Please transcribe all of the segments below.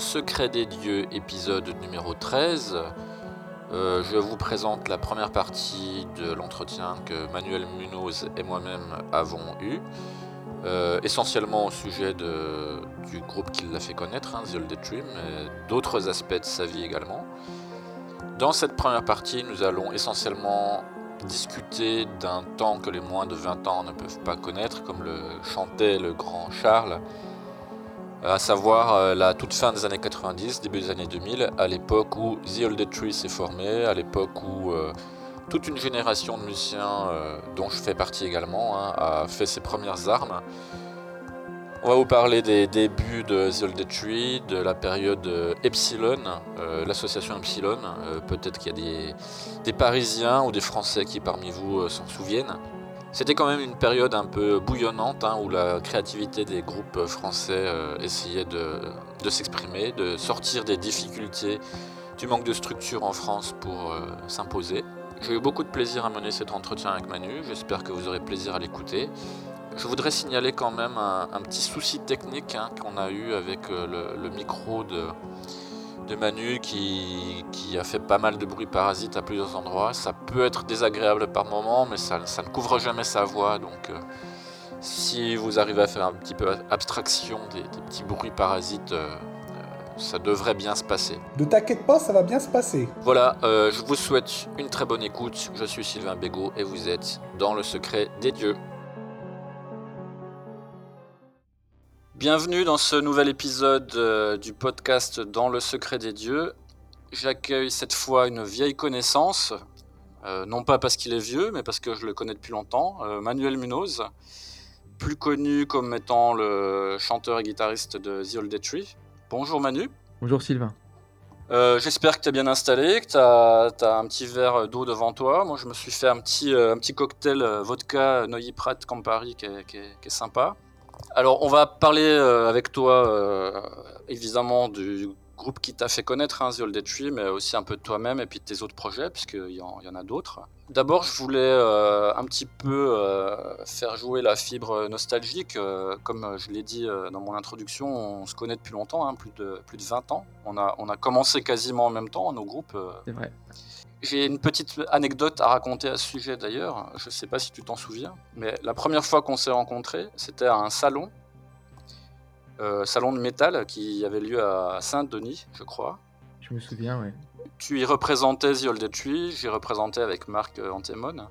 Secret des dieux, épisode numéro 13, euh, je vous présente la première partie de l'entretien que Manuel Munoz et moi-même avons eu, euh, essentiellement au sujet du groupe qui l'a fait connaître, hein, The Old Dream, et d'autres aspects de sa vie également. Dans cette première partie, nous allons essentiellement discuter d'un temps que les moins de 20 ans ne peuvent pas connaître, comme le chantait le grand Charles, à savoir euh, la toute fin des années 90, début des années 2000, à l'époque où The Old Tree s'est formé, à l'époque où euh, toute une génération de musiciens, euh, dont je fais partie également, hein, a fait ses premières armes. On va vous parler des débuts de The Old Tree, de la période euh, Epsilon, euh, l'association Epsilon. Euh, Peut-être qu'il y a des, Parisiens ou des Français qui parmi vous euh, s'en souviennent. C'était quand même une période un peu bouillonnante hein, où la créativité des groupes français euh, essayait de, s'exprimer, de sortir des difficultés du manque de structure en France pour euh, s'imposer. J'ai eu beaucoup de plaisir à mener cet entretien avec Manu, j'espère que vous aurez plaisir à l'écouter. Je voudrais signaler quand même un, petit souci technique hein, qu'on a eu avec euh, le micro de, de Manu qui, qui a fait pas mal de bruit parasite à plusieurs endroits. Ça peut être désagréable par moment, mais ça, ça ne couvre jamais sa voix. Donc, euh, si vous arrivez à faire un petit peu abstraction des, des petits bruits parasites, euh, euh, ça devrait bien se passer. Ne t'inquiète pas, ça va bien se passer. Voilà, euh, je vous souhaite une très bonne écoute. Je suis Sylvain Bégaud et vous êtes dans le secret des dieux. Bienvenue dans ce nouvel épisode euh, du podcast Dans le secret des dieux. J'accueille cette fois une vieille connaissance, euh, non pas parce qu'il est vieux, mais parce que je le connais depuis longtemps, euh, Manuel Munoz, plus connu comme étant le chanteur et guitariste de The Old Tree. Bonjour Manu. Bonjour Sylvain. J'espère que tu es bien installé, que tu as, un petit verre d'eau devant toi. Moi, je me suis fait un petit, un petit cocktail vodka Neuilly Prat Campari qui est, qui est- qui est sympa. Alors, on va parler euh, avec toi, euh, évidemment, du groupe qui t'a fait connaître, hein, The Old Tree, mais aussi un peu de toi-même et puis de tes autres projets, puisqu'il y, y en a d'autres. D'abord, je voulais euh, un petit peu faire jouer la fibre nostalgique. Comme je l'ai dit dans mon introduction, on se connaît depuis longtemps, hein, plus, de, plus de 20 ans. On a, on a commencé quasiment en même temps, nos groupes. C'est vrai. J'ai une petite anecdote à raconter à ce sujet d'ailleurs. Je ne sais pas si tu t'en souviens, mais la première fois qu'on s'est rencontrés, c'était à un salon, euh, salon de métal qui avait lieu à Saint-Denis, je crois. Je me souviens, ouais. Tu y représentais The Old Tree, j'y représentais avec Marc Antemone.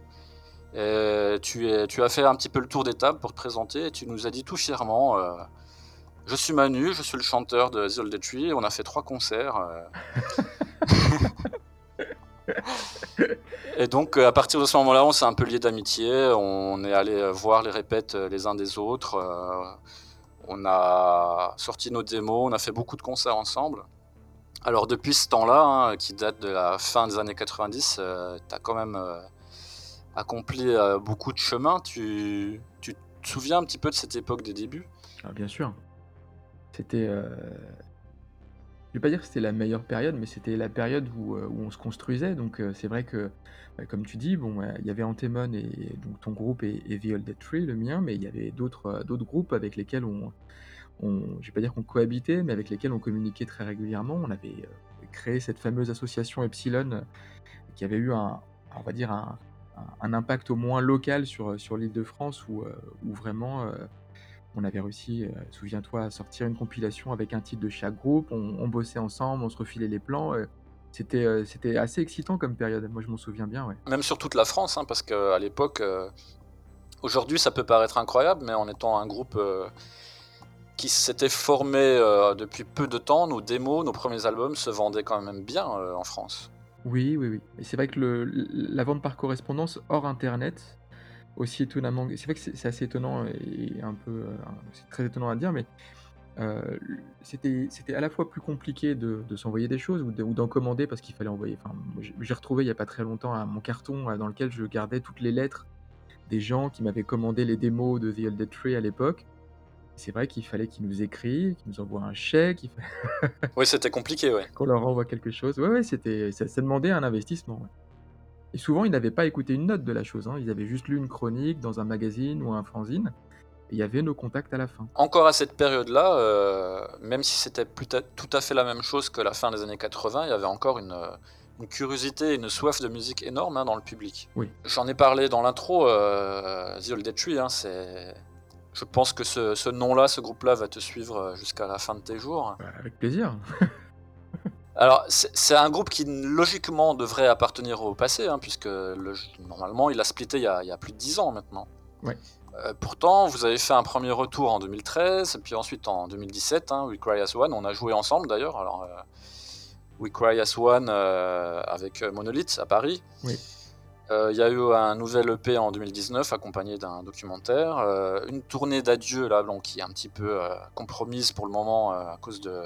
Et tu, es, tu as fait un petit peu le tour des tables pour te présenter et tu nous as dit tout fièrement euh, Je suis Manu, je suis le chanteur de The Old Tree. On a fait trois concerts. euh. et donc, euh, à partir de ce moment-là, on s'est un peu lié d'amitié. On est allé euh, voir les répètes euh, les uns des autres. euh, on a sorti nos démos, on a fait beaucoup de concerts ensemble. Alors depuis ce temps-là, hein, qui date de la fin des années 90, tu as quand même euh, accompli euh, beaucoup de chemin. Tu, tu te souviens un petit peu de cette époque des débuts? Ah, bien sûr. C'était. Je vais pas dire que c'était la meilleure période, mais c'était la période où, euh, on se construisait. Donc euh, c'est vrai que, bah, comme tu dis, bon, euh, il y avait Antemon et donc ton groupe et, et The Old Tree, le mien, mais il y avait d'autres groupes avec lesquels on, je vais pas dire qu'on cohabitait, mais avec lesquels on communiquait très régulièrement. On avait créé cette fameuse association Epsilon qui avait eu un, on va dire un, impact au moins local sur, sur l'île de France où, vraiment on avait réussi, euh, souviens-toi, à sortir une compilation avec un titre de chaque groupe. On, on bossait ensemble, on se refilait les plans. euh, c'était, euh, c'était assez excitant comme période. Moi, je m'en souviens bien, ouais. Même sur toute la France, hein, parce qu'à l'époque, aujourd'hui ça peut paraître incroyable, mais en étant un groupe qui s'était formé depuis peu de temps, nos démos, nos premiers albums se vendaient quand même bien en France. Oui, oui, oui. Et c'est vrai que le, la vente par correspondance hors Internet, aussi étonnamment, c'est vrai que c'est assez étonnant et un peu, euh, c'est très étonnant à dire, mais Heu, c'était à la fois plus compliqué de de s'envoyer des choses ou de ou d'en commander parce qu'il fallait envoyer enfin, j'ai retrouvé il y a pas très longtemps un mon carton, heu, dans lequel je gardais toutes les lettres des gens qui m'avaient commandé les démos de The Elder Tree à l'époque. C'est vrai qu'il fallait qu'ils nous écrivent, qu'ils nous envoient un chèque, Oui, c'était compliqué, ouais. qu'on leur envoie quelque chose. Ouais, ouais, c'était ça ça demandait un investissement, ouais. Et souvent, ils n'avaient pas écouté une note de la chose, hein. Ils avaient juste lu une chronique dans un magazine ou un fanzine et il y avait nos contacts à la fin. Encore à cette période-là, euh, même si c'était tout à fait la même chose que la fin des années 80, il y avait encore une, euh, une curiosité, une soif de musique énorme hein, dans le public. Oui. J'en ai parlé dans l'intro, euh, The Old Dead Tree, hein, c'est... Je pense que ce, ce nom-là, ce groupe-là va te suivre euh, jusqu'à la fin de tes jours. Bah, avec plaisir. Alors, c'est un groupe qui logiquement devrait appartenir au passé, hein, puisque le- normalement il a splitté il y a, il y a plus de 10 ans maintenant. Ouais. Euh, pourtant, vous avez fait un premier retour en 2013, et puis ensuite en 2017, hein, We Cry As One, on a joué ensemble d'ailleurs. Alors, euh, We Cry As One euh, avec Monolith à Paris. Oui. Il y a eu un nouvel EP en 2019 accompagné d'un documentaire, une tournée d'adieu là, bon, qui est un petit peu compromise pour le moment à cause de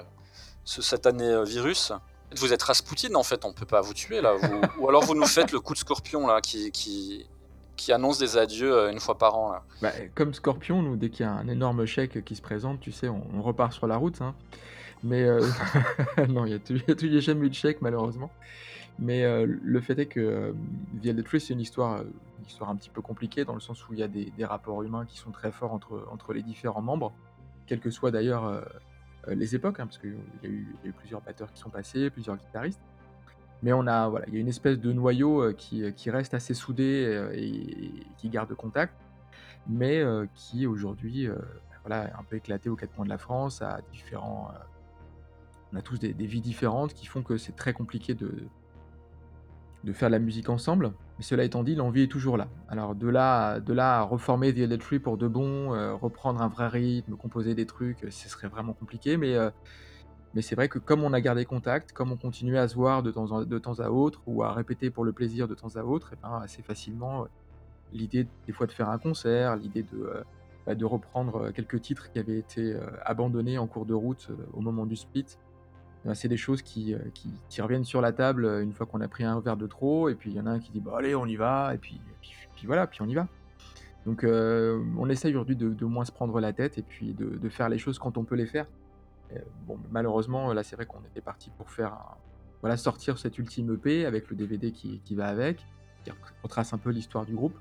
ce satané euh, virus. Vous êtes Rasputin en fait, on peut pas vous tuer là. ou alors vous nous faites le coup de scorpion là qui, qui, qui annonce des adieux euh, une fois par an là. Bah, comme Scorpion, nous, dès qu'il y a un énorme chèque qui se présente, tu sais, on, repart sur la route. hein. Mais euh, non, il n'y a, jamais eu de chèque, malheureusement. Mais le fait est que euh, The Elder c'est une histoire, une histoire un petit peu compliquée, dans le sens où il y a des, des rapports humains qui sont très forts entre, entre les différents membres, quelles que soient d'ailleurs les époques, hein, parce qu'il y, a eu- plusieurs batteurs qui sont passés, plusieurs guitaristes. Mais on a, voilà, il y a une espèce de noyau euh, qui, qui reste assez soudé euh, et, qui garde contact, mais euh, qui aujourd'hui, euh, voilà, est un peu éclaté aux quatre coins de la France, à différents, euh, on a tous des vies différentes qui font que c'est très compliqué de, de faire la musique ensemble. Mais cela étant dit, l'envie est toujours là. Alors de là, de là à reformer The Elder Tree pour de bon, euh, reprendre un vrai rythme, composer des trucs, euh, ce serait vraiment compliqué. Mais, euh, mais c'est vrai que comme on a gardé contact, comme on continuait à se voir de temps, en- temps à autre, ou à répéter pour le plaisir de temps à autre, et ben, assez facilement, l'idée des fois de faire un concert, l'idée de, bah, de reprendre quelques titres qui avaient été abandonnés en cours de route au moment du split, c'est des choses qui, euh, qui, qui reviennent sur la table euh, une fois qu'on a pris un verre de trop, et puis il y en a un qui dit bah allez on y va, et puis, puis, voilà, puis on y va. Donc euh, on essaye aujourd'hui de, de moins se prendre la tête et puis de, faire les choses quand on peut les faire. Bon, malheureusement, là c'est vrai qu'on était parti pour faire voilà, sortir cette ultime EP avec le DVD qui, qui va avec, qui retrace un peu l'histoire du groupe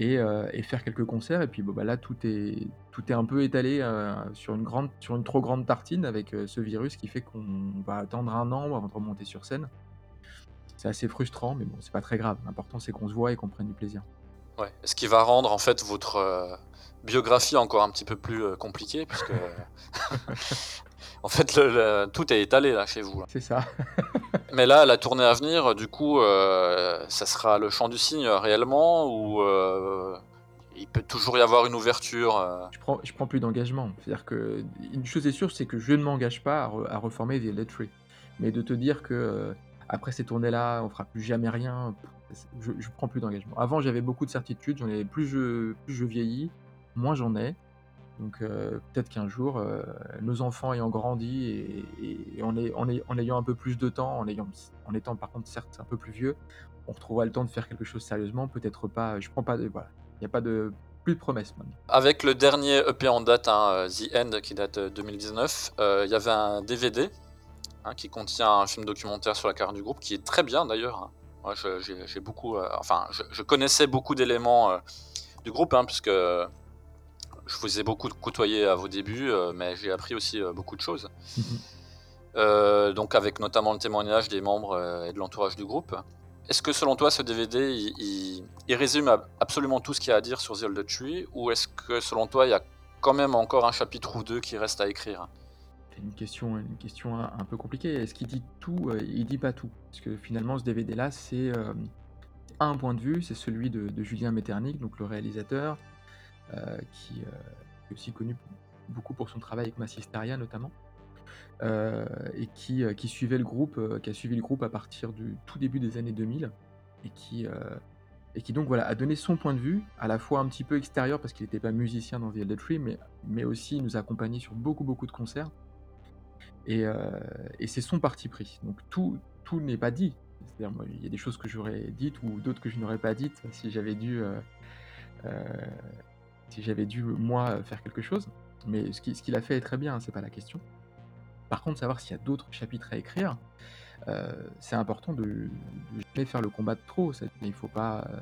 et, euh, et faire quelques concerts. Et puis bon, bah, là, tout est, tout est un peu étalé euh, sur, une grande, sur une trop grande tartine avec euh, ce virus qui fait qu'on va attendre un an avant de remonter sur scène. C'est assez frustrant, mais bon, c'est pas très grave. L'important, c'est qu'on se voit et qu'on prenne du plaisir. Ouais. Ce qui va rendre en fait votre biographie encore un petit peu plus euh, compliquée, puisque en fait le- le- tout est étalé là chez vous. là. C'est ça. Mais là, la tournée à venir, du coup, euh, ça sera le chant du cygne euh, réellement ou euh, il peut toujours y avoir une ouverture euh, je prends, je prends plus d'engagement. C'est-à-dire que une chose est sûre, c'est que je ne m'engage pas à, re- à reformer The Elder Tree. Mais de te dire que euh, après ces tournées-là, on fera plus jamais rien, je, je prends plus d'engagement. Avant, j'avais beaucoup de certitudes. J'en ai plus je, plus je vieillis, moins j'en ai. Donc euh, peut-être qu'un jour, euh, nos enfants ayant grandi et, en, ay- en ay- en ayant un peu plus de temps, en, étant par contre certes un peu plus vieux, on retrouvera le temps de faire quelque chose sérieusement. Peut-être pas. Je prends pas de. Voilà. Il n'y a pas de plus de promesses maintenant. Avec le dernier EP en date, hein, euh, The End, qui date de 2019, euh, il y avait un DVD hein, qui contient un film documentaire sur la carrière du groupe, qui est très bien d'ailleurs. hein. Moi, j'ai beaucoup, enfin, je, connaissais beaucoup d'éléments du groupe, puisque je vous ai beaucoup côtoyé à vos débuts, euh, mais j'ai appris aussi euh, beaucoup de choses. Euh, donc avec notamment le témoignage des membres et de l'entourage du groupe. Est-ce que selon toi ce DVD il, il- il résume ab- absolument tout ce qu'il y a à dire sur The Old Tree ou est-ce que selon toi il y a quand même encore un chapitre ou deux qui reste à écrire? C'est une question, une question un, un peu compliquée. Est-ce qu'il dit tout? Il dit pas tout. Parce que finalement, ce DVD-là, c'est euh, un point de vue, c'est celui de, de Julien Metternich, donc le réalisateur, qui euh, est aussi connu beaucoup pour son travail avec Massisteria notamment, euh, et qui, euh, qui suivait le groupe, euh, qui a suivi le groupe à partir du tout début des années 2000, et qui, euh, et qui donc voilà a donné son point de vue, à la fois un petit peu extérieur parce qu'il n'était pas musicien dans The Elder Tree, mais, mais aussi nous accompagner sur beaucoup beaucoup de concerts. Et, euh, et c'est son parti pris. Donc tout, tout n'est pas dit. C'est-à-dire, il y a des choses que j'aurais dites ou d'autres que je n'aurais pas dites si j'avais dû, euh, euh, j'avais dû moi faire quelque chose. Mais ce qu'il a fait est très bien, hein, c'est pas la question. Par contre, savoir s'il y a d'autres chapitres à écrire, euh, c'est important de, de jamais faire le combat de trop. Il faut pas, euh,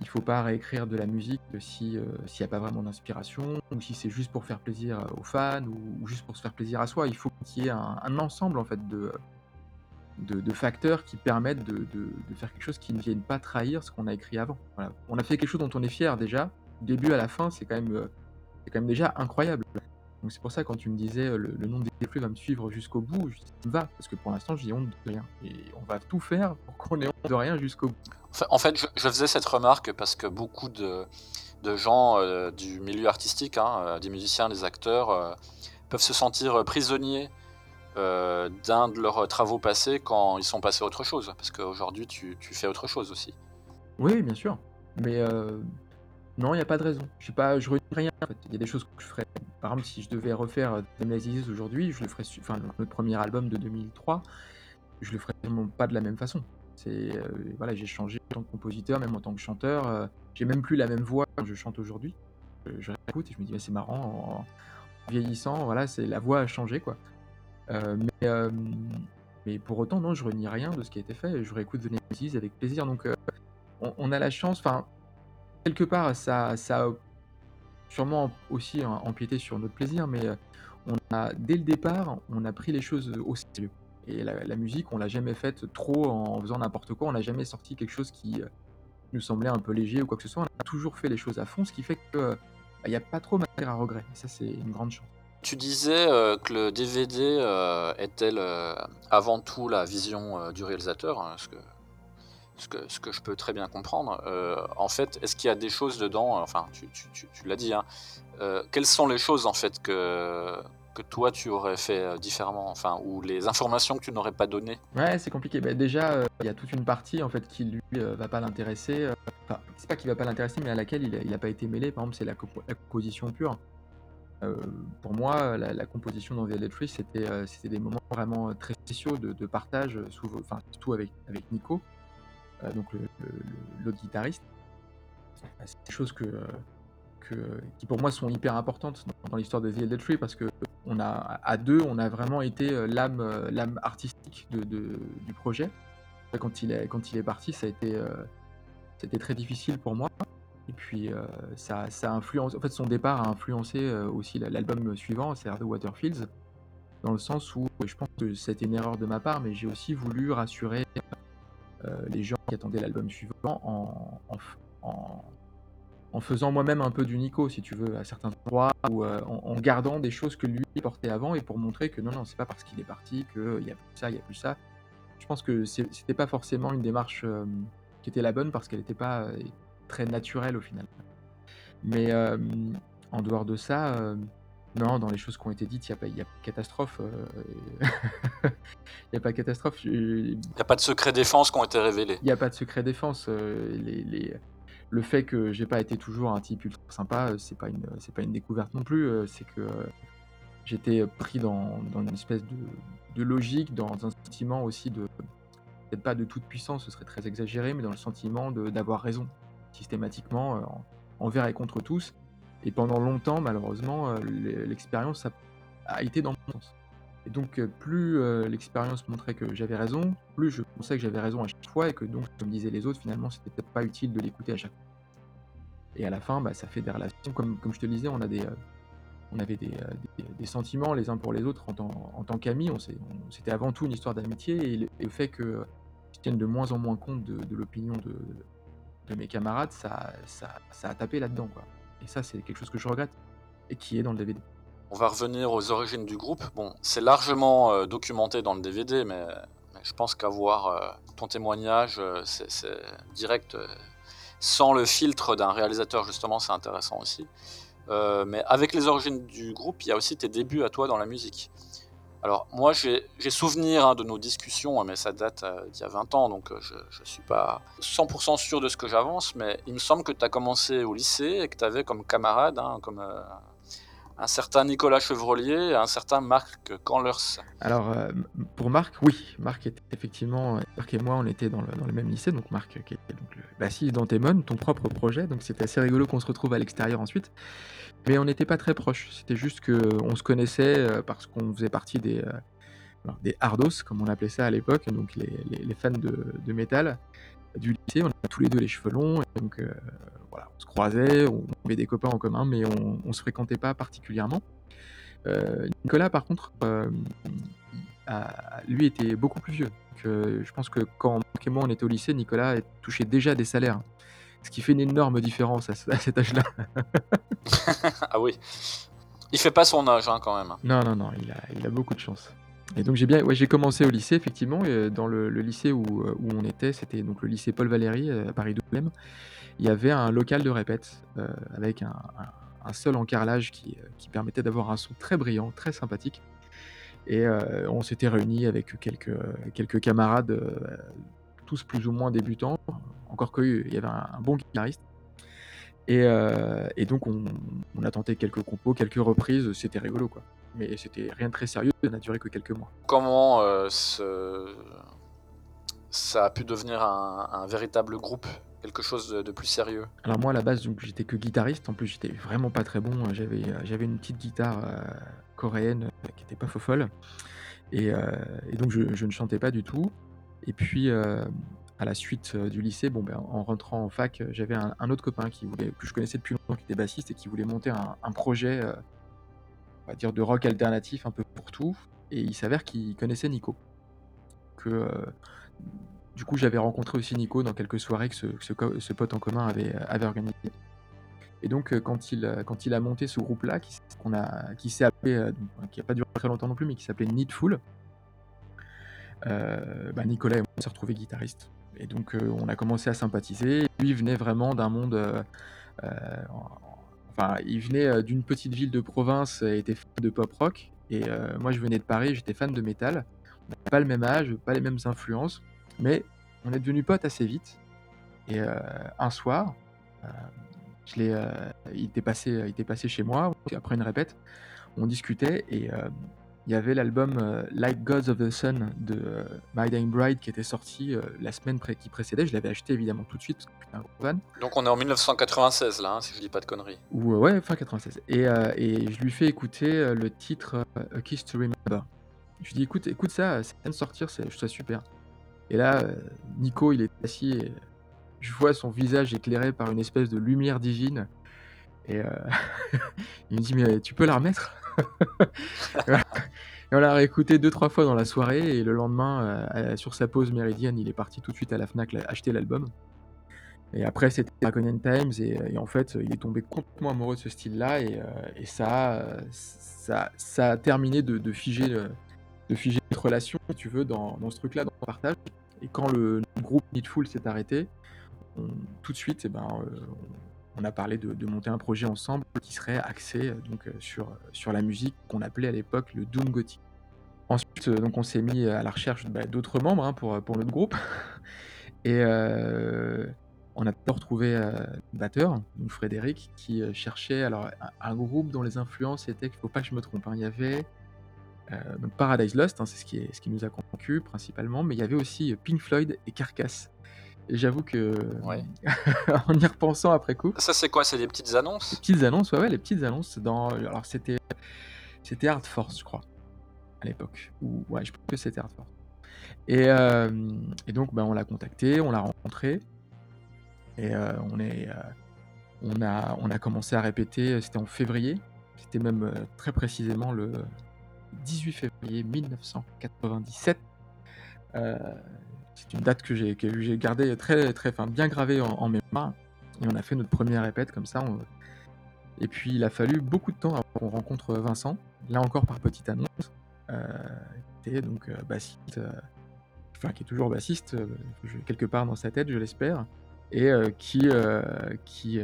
il faut pas réécrire de la musique si euh, s'il n'y a pas vraiment d'inspiration ou si c'est juste pour faire plaisir aux fans ou, juste pour se faire plaisir à soi. Il faut qu'il y ait un, ensemble en fait de, facteurs qui permettent de, faire quelque chose qui ne vienne pas trahir ce qu'on a écrit avant. On a fait quelque chose dont on est fier déjà. Début à la fin, c'est quand même, euh, c'est quand même déjà incroyable. Donc c'est pour ça quand tu me disais euh, le, le nom des flux va me suivre jusqu'au bout, je dis, ça me va parce que pour l'instant j'ai honte de rien et on va tout faire pour qu'on ait honte de rien jusqu'au bout. En fait, je, je faisais cette remarque parce que beaucoup de, de gens euh, du milieu artistique, hein, des musiciens, des acteurs, euh, peuvent se sentir prisonniers euh, d'un de leurs travaux passés quand ils sont passés à autre chose. Parce qu'aujourd'hui, tu, tu fais autre chose aussi. Oui, bien sûr. Mais non, il n'y a pas de raison. Je sais pas, je renie rien. En fait. Il y a des choses que je ferais. Par exemple, si je devais refaire Demnazis aujourd'hui, je le ferais. Enfin, notre premier album de 2003, je le ferais vraiment pas de la même façon. C'est euh, voilà, j'ai changé en tant que compositeur, même en tant que chanteur. euh, j'ai même plus la même voix quand je chante aujourd'hui. Je, je réécoute et je me dis, c'est marrant. En, vieillissant, voilà, c'est la voix a changé quoi. Euh, mais, euh, mais pour autant, non, je renie rien de ce qui a été fait. Je réécoute The Nemesis avec plaisir. Donc, euh, on, on a la chance, enfin, quelque part, ça, ça a sûrement aussi empiété sur notre plaisir, mais euh, on a, dès le départ, on a pris les choses au sérieux. Et la, musique, on l'a jamais faite trop en faisant n'importe quoi. On n'a jamais sorti quelque chose qui euh, nous semblait un peu léger ou quoi que ce soit. On a toujours fait les choses à fond, ce qui fait que euh, bah, il n'y a pas trop matière à regret. Et ça, c'est une grande chance. Tu disais que le DVD euh, était le- avant tout la vision du réalisateur, hein, ce, que, je peux très bien comprendre. Euh, en fait, est-ce qu'il y a des choses dedans, enfin, tu, l'as dit, hein, euh, quelles sont les choses en fait que, toi tu aurais fait euh, différemment, enfin, ou les informations que tu n'aurais pas données? Ouais, c'est compliqué. Bah, déjà, euh, il y a toute une partie en fait qui lui euh, va pas l'intéresser. euh, Enfin, c'est pas qu'il va pas l'intéresser, mais à laquelle il a, il a pas été mêlé. Par exemple, c'est la, compo- la composition pure. Euh, pour moi, la, composition dans Elder Tree, c'était euh, des moments vraiment euh, très spéciaux de, partage, euh, surtout avec, Nico, euh, donc le- le- l'autre guitariste. Euh, C'est des choses euh, que, qui pour moi sont hyper importantes dans, l'histoire de The Elder Tree parce que on a, à deux, on a vraiment été euh, l'âme euh, artistique du projet. Quand il est, quand il est parti, ça a été, euh, très difficile pour moi. Et puis, euh, ça, ça a influencé, en fait, son départ a influencé euh, aussi la- l'album suivant, c'est The Waterfields, dans le sens où je pense que c'était une erreur de ma part, mais j'ai aussi voulu rassurer euh, les gens qui attendaient l'album suivant en, en, en- faisant moi-même un peu du Nico, si tu veux, à certains endroits, ou euh, en, gardant des choses que lui portait avant et pour montrer que non, non, c'est pas parce qu'il est parti qu'il y a plus ça, il y a plus ça. Je pense que c'était pas forcément une démarche euh, qui était la bonne parce qu'elle n'était pas euh, très naturelle au final. Mais euh, en dehors de ça, euh, non, dans les choses qui ont été dites, il n'y a, pas- a de catastrophe. euh, Il n'y a pas de catastrophe. Il n'y a pas de secrets défense qui ont été révélés. il n'y a pas de secret défense. euh, les, les- Le fait que j'ai pas été toujours un type ultra sympa, euh, c'est pas une, c'est pas une découverte non plus. C'est que j'étais pris dans, dans une espèce de, de logique, dans un sentiment aussi de peut-être pas de toute puissance, ce serait très exagéré, mais dans le sentiment de- d'avoir raison systématiquement en- envers et contre tous. Et pendant longtemps, malheureusement, euh, l'e- l'expérience a, été dans mon sens. Et donc, euh, plus euh, l'expérience montrait que j'avais raison, plus je pensais que j'avais raison à chaque fois et que donc, comme disaient les autres, finalement, c'était peut-être pas utile de l'écouter à chaque fois. Et à la fin, bah, ça fait des relations. Comme, je te le disais, on, a des, on avait des, sentiments les uns pour les autres en tant, en qu'amis. C'était avant tout une histoire d'amitié et le, fait que je tienne de moins en moins compte de, l'opinion de, mes camarades, ça, ça a tapé là-dedans. quoi. Et ça, c'est quelque chose que je regrette et qui est dans le DVD. On va revenir aux origines du groupe. Bon, c'est largement euh, documenté dans le DVD, mais, je pense qu'avoir euh, ton témoignage, euh, c'est direct, sans le filtre d'un réalisateur, justement, c'est intéressant aussi. Mais avec les origines du groupe, il y a aussi tes débuts à toi dans la musique. Alors moi j'ai souvenir hein, de nos discussions, hein, mais ça date euh, d'il y a 20 ans, donc euh, je ne suis pas 100% sûr de ce que j'avance, mais il me semble que tu as commencé au lycée et que tu avais comme camarade, hein, comme euh, un certain Nicolas Chevrolier et un certain Marc Canlers. Alors pour Marc, oui, Marc était effectivement, Marc et moi on était dans le, même lycée, donc Marc qui était donc le bassiste d'Antémon, ton propre projet, donc c'était assez rigolo qu'on se retrouve à l'extérieur ensuite. Mais on n'était pas très proches. C'était juste qu'on se connaissait euh, parce qu'on faisait partie des, euh, des hardos, comme on appelait ça à l'époque, donc les, les, fans de, de, métal du lycée. On avait tous les deux les cheveux longs, donc euh, voilà, on se croisait, on avait des copains en commun, mais on, ne se fréquentait pas particulièrement. Nicolas, par contre, lui était beaucoup plus vieux. je pense que quand Marc et moi on était au lycée, Nicolas touchait déjà des salaires. Ce qui fait une énorme différence à, cet âge-là. ah oui. Il fait pas son âge hein, quand même. Non, non, non, il a, il a beaucoup de chance. Et donc j'ai bien, ouais, j'ai commencé au lycée effectivement, dans le, lycée où, où, on était, c'était donc le lycée Paul Valéry euh, à Paris 12 Il y avait un local de répète euh, avec un, un, seul encarrelage qui, euh, qui permettait d'avoir un son très brillant, très sympathique. Et on s'était réunis avec quelques, quelques camarades tous plus ou moins débutants, encore qu'il y avait un, bon guitariste. Et, euh, donc on, a tenté quelques compos, quelques reprises, c'était rigolo quoi. Mais c'était rien de très sérieux, ça n'a duré que quelques mois. Comment euh, ça a pu devenir un, véritable groupe? Quelque chose de, plus sérieux? Alors moi à la base j'étais que guitariste, en plus j'étais vraiment pas très bon, j'avais, j'avais une petite guitare euh, coréenne qui était pas faux folle, et, donc je, ne chantais pas du tout. Et puis, euh, à la suite euh, du lycée, bon, ben, en rentrant en fac, euh, j'avais un, autre copain que je connaissais depuis longtemps, qui était bassiste et qui voulait monter un, projet, on va dire, de rock alternatif un peu pour tout. Et il s'avère qu'il connaissait Nico. Que, du coup, j'avais rencontré aussi Nico dans quelques soirées que ce, pote en commun avait, avait organisé. Et donc, quand, il, a monté ce groupe-là, qui, s'est appelé, qui n'a pas duré très longtemps non plus, mais qui s'appelait Needful, bah, Nicolas et moi on s'est retrouvés guitaristes. Et donc euh, on a commencé à sympathiser. Lui venait vraiment d'un monde euh, enfin, il venait d'une petite ville de province et était fan de pop rock. Et moi, je venais de Paris, j'étais fan de métal. On n'avait pas le même âge, pas les mêmes influences, mais on est devenus potes assez vite. Et un soir, il, était passé, il était passé chez moi, après une répète, on discutait et il y avait l'album euh, Like Gods of the Sun de euh, My Dying Bride qui était sorti euh, la semaine qui précédait. Je l'avais acheté évidemment tout de suite parce que j'étais un gros fan. Donc on est en 1996 là, hein, si je dis pas de conneries. Ou, ouais, fin 96. Et, et, je lui fais écouter le titre A Kiss to Remember. Je lui dis écoute, écoute ça, ça vient de sortir, je trouve ça super. Et là, Nico, il est assis et je vois son visage éclairé par une espèce de lumière divine. Et il me dit mais tu peux la remettre? et on l'a réécouté deux trois fois dans la soirée et le lendemain, euh, sur sa pause méridienne, il est parti tout de suite à la Fnac acheter l'album. Et après, c'était Dragon Times et, en fait, il est tombé complètement amoureux de ce style-là et, euh, ça, ça, a terminé de, figer, de figer notre relation, si tu veux, dans, ce truc-là, dans le partage. Et quand le, groupe Needful s'est arrêté, tout de suite, eh ben, euh, on a parlé de, monter un projet ensemble qui serait axé euh, donc, euh, sur, euh, sur la musique qu'on appelait à l'époque le Doom Gothic. Ensuite, donc, on s'est mis à la recherche bah, d'autres membres hein, pour, pour notre groupe. Et on a retrouvé un batteur, donc Frédéric, qui cherchait alors un, groupe dont les influences étaient, il ne faut pas que je me trompe, hein, il y avait Paradise Lost, hein, c'est ce qui, ce qui nous a convaincu principalement, mais il y avait aussi Pink Floyd et Carcass. Et j'avoue que, en y repensant après coup. Ça, c'est quoi? C'est des petites annonces? Petites annonces, ouais, ouais, les petites annonces. Dans... Alors, c'était c'était Hard Force, je crois, à l'époque. Ou, ouais, je pense que c'était Hard Force. Et, euh, et donc, ben, on l'a contacté, on l'a rencontré. Et euh, on, est, euh, on, a, on a commencé à répéter, c'était en février. C'était même très précisément le 18 février 1997. C'est une date que j'ai gardée très, très, enfin, bien gravée en, mémoire. Et on a fait notre première répète comme ça. Et puis il a fallu beaucoup de temps avant qu'on rencontre Vincent, là encore par petite annonce, euh, qui était donc euh, bassiste, euh, enfin qui est toujours bassiste, quelque part dans sa tête, je l'espère. et qui, qui,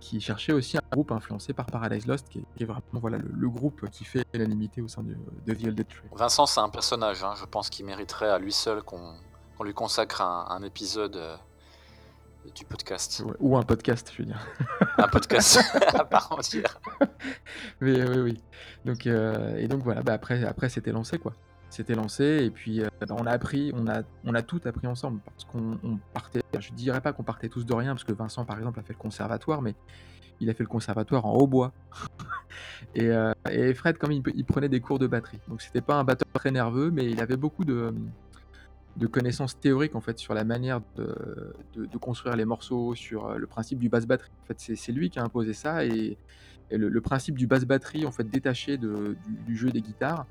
qui cherchait aussi un groupe influencé par Paradise Lost, qui est, vraiment voilà, le, groupe qui fait l'animité au sein de, de The Old Tree. Vincent, c'est un personnage, hein, je pense qu'il mériterait à lui seul qu'on lui consacre un, épisode du podcast. ou un podcast, je veux dire. un podcast à part entière. oui, oui, oui. Donc, et donc voilà, bah après, après c'était lancé quoi s'était lancé et puis euh, on a appris, on a, on a tout appris ensemble parce qu'on partait, je dirais pas qu'on partait tous de rien parce que Vincent par exemple a fait le conservatoire mais il a fait le conservatoire en hautbois et, euh, et, Fred comme il, il, prenait des cours de batterie donc c'était pas un batteur très nerveux mais il avait beaucoup de, de connaissances théoriques en fait sur la manière de, construire les morceaux, sur euh, le principe du basse batterie. En fait, c'est lui qui a imposé ça et, le, principe du basse batterie en fait détaché du, jeu des guitares,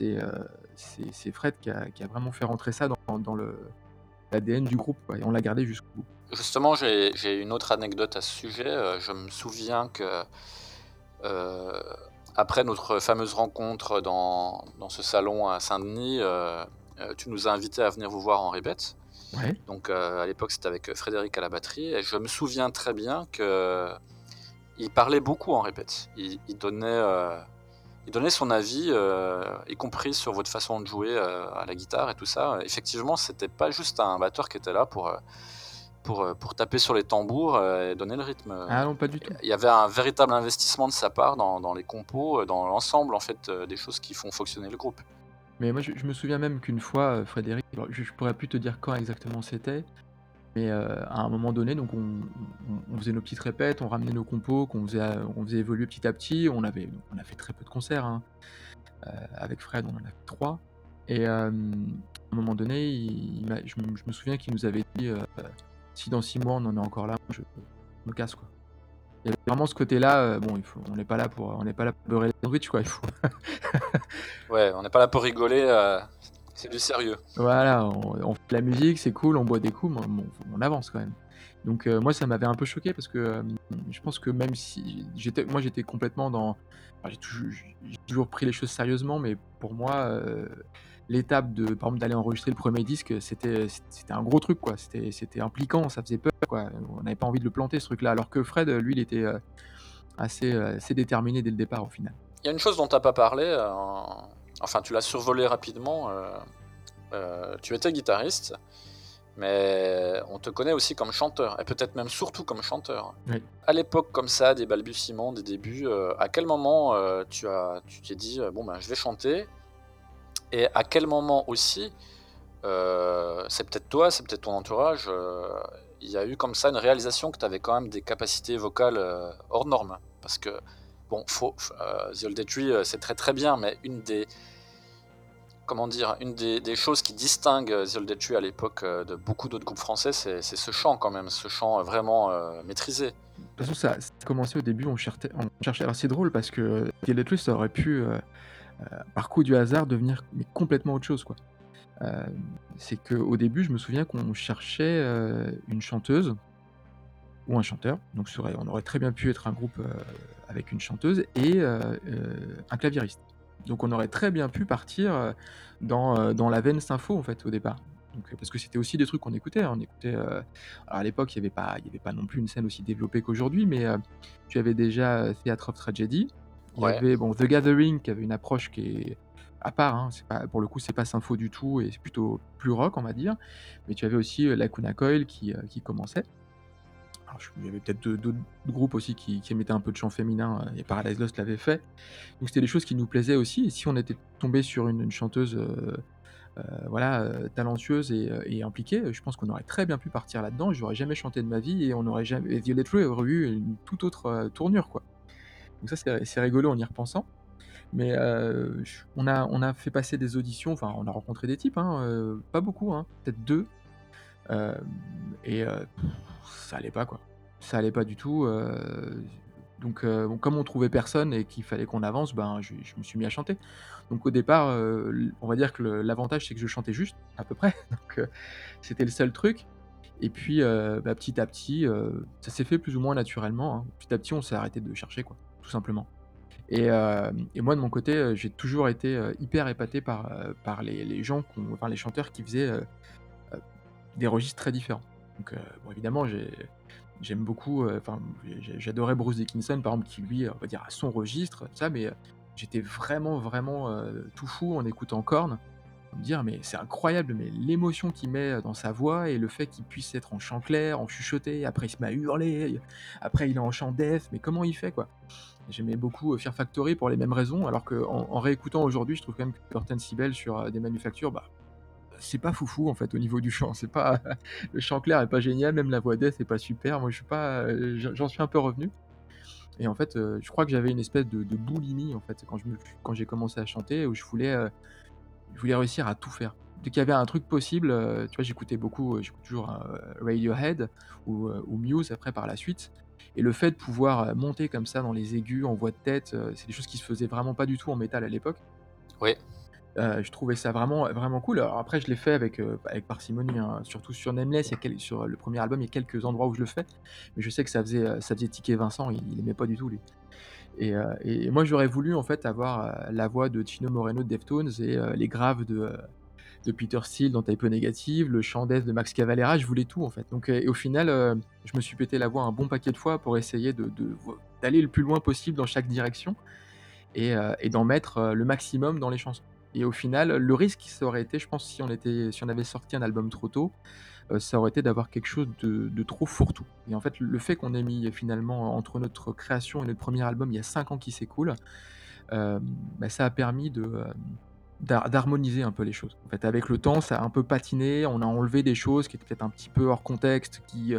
euh, c'est Fred qui a, vraiment fait rentrer ça dans, dans l'ADN du groupe et on l'a gardé jusqu'au bout. Justement, j'ai une autre anecdote à ce sujet. Euh, je me souviens que euh, après notre fameuse rencontre dans, dans ce salon à Saint-Denis, tu nous as invités à venir vous voir en répète. Ouais. Donc à l'époque, c'était avec Frédéric à la batterie. Et je me souviens très bien que il parlait beaucoup en répète. Il, il donnait il donnait son avis, euh, y compris sur votre façon de jouer euh, à la guitare et tout ça. Effectivement, c'était pas juste un batteur qui était là pour, euh, pour, pour taper sur les tambours et donner le rythme. Ah non, pas du tout. Il y avait un véritable investissement de sa part dans, dans les compos, dans l'ensemble en fait des choses qui font fonctionner le groupe. Mais moi, je, me souviens même qu'une fois, Frédéric, je, je pourrais plus te dire quand exactement c'était, mais euh, à un moment donné, donc on, faisait nos petites répètes, on ramenait nos compos, qu'on faisait, on faisait évoluer petit à petit. On, avait, on a fait très peu de concerts. Hein. Euh, avec Fred, on en a fait trois. Et euh, à un moment donné, je, me souviens qu'il nous avait dit si dans six mois on en est encore là, je, me casse quoi. Il y avait vraiment ce côté-là. bon, il faut, on n'est pas là pour, on n'est pas là pour beurrer les sandwichs quoi. Il faut. ouais, on n'est pas là pour rigoler. C'est du sérieux. Voilà, on, fait de la musique, c'est cool, on boit des coups, mais on, avance quand même. Donc euh, moi ça m'avait un peu choqué parce que euh, je pense que même si j'étais moi j'étais complètement dans j'ai toujours, pris les choses sérieusement mais pour moi euh, l'étape de par exemple d'aller enregistrer le premier disque c'était c'était un gros truc quoi c'était c'était impliquant ça faisait peur quoi on n'avait pas envie de le planter ce truc là alors que Fred lui il était assez assez déterminé dès le départ au final. Il y a une chose dont tu n'as pas parlé enfin tu l'as survolé rapidement, euh, euh, tu étais guitariste, mais on te connaît aussi comme chanteur, et peut-être même surtout comme chanteur. À l'époque comme ça, des balbutiements, des débuts, euh, à quel moment tu as, tu t'es dit, bon ben je vais chanter, et à quel moment aussi, c'est peut-être toi, c'est peut-être ton entourage, il y a eu comme ça une réalisation que tu avais quand même des capacités vocales hors normes, parce que bon, faut, The Old Tree, c'est très très bien, mais une des comment dire, une des, choses qui distingue The Old Tree à l'époque euh, de beaucoup d'autres groupes français, c'est ce chant quand même, ce chant euh, vraiment euh, maîtrisé. De toute façon, ça, a commencé au début, on cherchait, on alors c'est drôle parce que The Old Tree, ça aurait pu, par coup du hasard, devenir complètement autre chose. quoi. c'est qu'au début, je me souviens qu'on cherchait une chanteuse ou un chanteur, donc on aurait très bien pu être un groupe avec une chanteuse et un claviériste. Donc on aurait très bien pu partir euh, dans, euh, dans la veine sympho en fait au départ. Parce que c'était aussi des trucs qu'on écoutait. Hein. On écoutait. Euh, à l'époque, il n'y avait pas, y avait pas non plus une scène aussi développée qu'aujourd'hui, mais tu avais déjà Theatre of Tragedy. Il y avait bon The Gathering qui avait une approche qui est à part. Hein. c'est pas, pour le coup, c'est pas sympho du tout et c'est plutôt plus rock, on va dire. Mais tu avais aussi Lacuna Coil qui, qui commençait il y avait peut-être d'autres groupes aussi qui, qui, émettaient un peu de chant féminin, euh, et Paradise Lost l'avait fait. Donc c'était des choses qui nous plaisaient aussi. Et si on était tombé sur une, chanteuse euh, euh, voilà, talentueuse et, impliquée, je pense qu'on aurait très bien pu partir là-dedans. J'aurais jamais chanté de ma vie et on aurait jamais. Violet True aurait eu une toute autre tournure, quoi. Donc ça, c'est rigolo en y repensant. Mais on, a, on a fait passer des auditions, enfin, on a rencontré des types, hein, pas beaucoup, hein, peut-être deux. et ça allait pas quoi. Ça allait pas du tout. Euh, donc euh, comme on trouvait personne et qu'il fallait qu'on avance, ben je, me suis mis à chanter. Donc au départ, euh, on va dire que l'avantage c'est que je chantais juste à peu près. Donc c'était le seul truc. Et puis bah, petit à petit, ça s'est fait plus ou moins naturellement. Hein. Petit à petit, on s'est arrêté de chercher quoi, tout simplement. Et, moi de mon côté, j'ai toujours été hyper épaté par, par les, gens, enfin les chanteurs qui faisaient des registres très différents. Donc, bon, évidemment, j'aime beaucoup, enfin, j'adorais Bruce Dickinson, par exemple, qui lui, on va dire, à son registre, ça, mais j'étais vraiment, vraiment tout fou en écoutant Korn me dire mais c'est incroyable, mais l'émotion qu'il met dans sa voix et le fait qu'il puisse être en chant clair, en chuchoté, après il se met à hurler, après il est en chant def, mais comment il fait quoi? J'aimais beaucoup Fear Factory pour les mêmes raisons, alors qu'en en, réécoutant aujourd'hui, je trouve quand même que Curtin Sibel sur des manufactures, bah, c'est pas foufou en fait au niveau du chant. C'est pas le chant clair est pas génial, même la voix def est pas super. Moi je suis pas, j'en suis un peu revenu. Et en fait, je crois que j'avais une espèce de, boulimie en fait quand j'ai commencé à chanter où je voulais je voulais réussir à tout faire. Dès qu'il y avait un truc possible, euh, tu vois, j'écoutais beaucoup, euh, j'écoute toujours euh, Radiohead ou, Muse après par la suite. Et le fait de pouvoir monter comme ça dans les aigus en voix de tête, c'est des choses qui se faisaient vraiment pas du tout en métal à l'époque. Oui. je trouvais ça vraiment, vraiment cool. Alors après, je l'ai fait avec, avec parcimonie, hein. surtout sur Nameless, il y a sur le premier album, il y a quelques endroits où je le fais. Mais je sais que ça faisait, ça faisait tiquer Vincent, il, il aimait pas du tout lui. Euh, et, moi, j'aurais voulu en fait avoir euh, la voix de Tino Moreno de Deftones et euh, les graves de, de Peter Steele dans Type Negative, le chant de Max Cavalera, je voulais tout en fait. Donc, et au final, je me suis pété la voix un bon paquet de fois pour essayer d'aller le plus loin possible dans chaque direction et, et d'en mettre le maximum dans les chansons. Et au final, le risque, ça aurait été, je pense, si on, était, si on avait sorti un album trop tôt, euh, ça aurait été d'avoir quelque chose de, trop fourre-tout. Et en fait, le fait qu'on ait mis finalement entre notre création et notre premier album, il y a 5 ans qui s'écoulent, euh, bah, ça a permis de euh, d'harmoniser un peu les choses. En fait, avec le temps, ça a un peu patiné, on a enlevé des choses qui étaient peut-être un petit peu hors contexte, qui,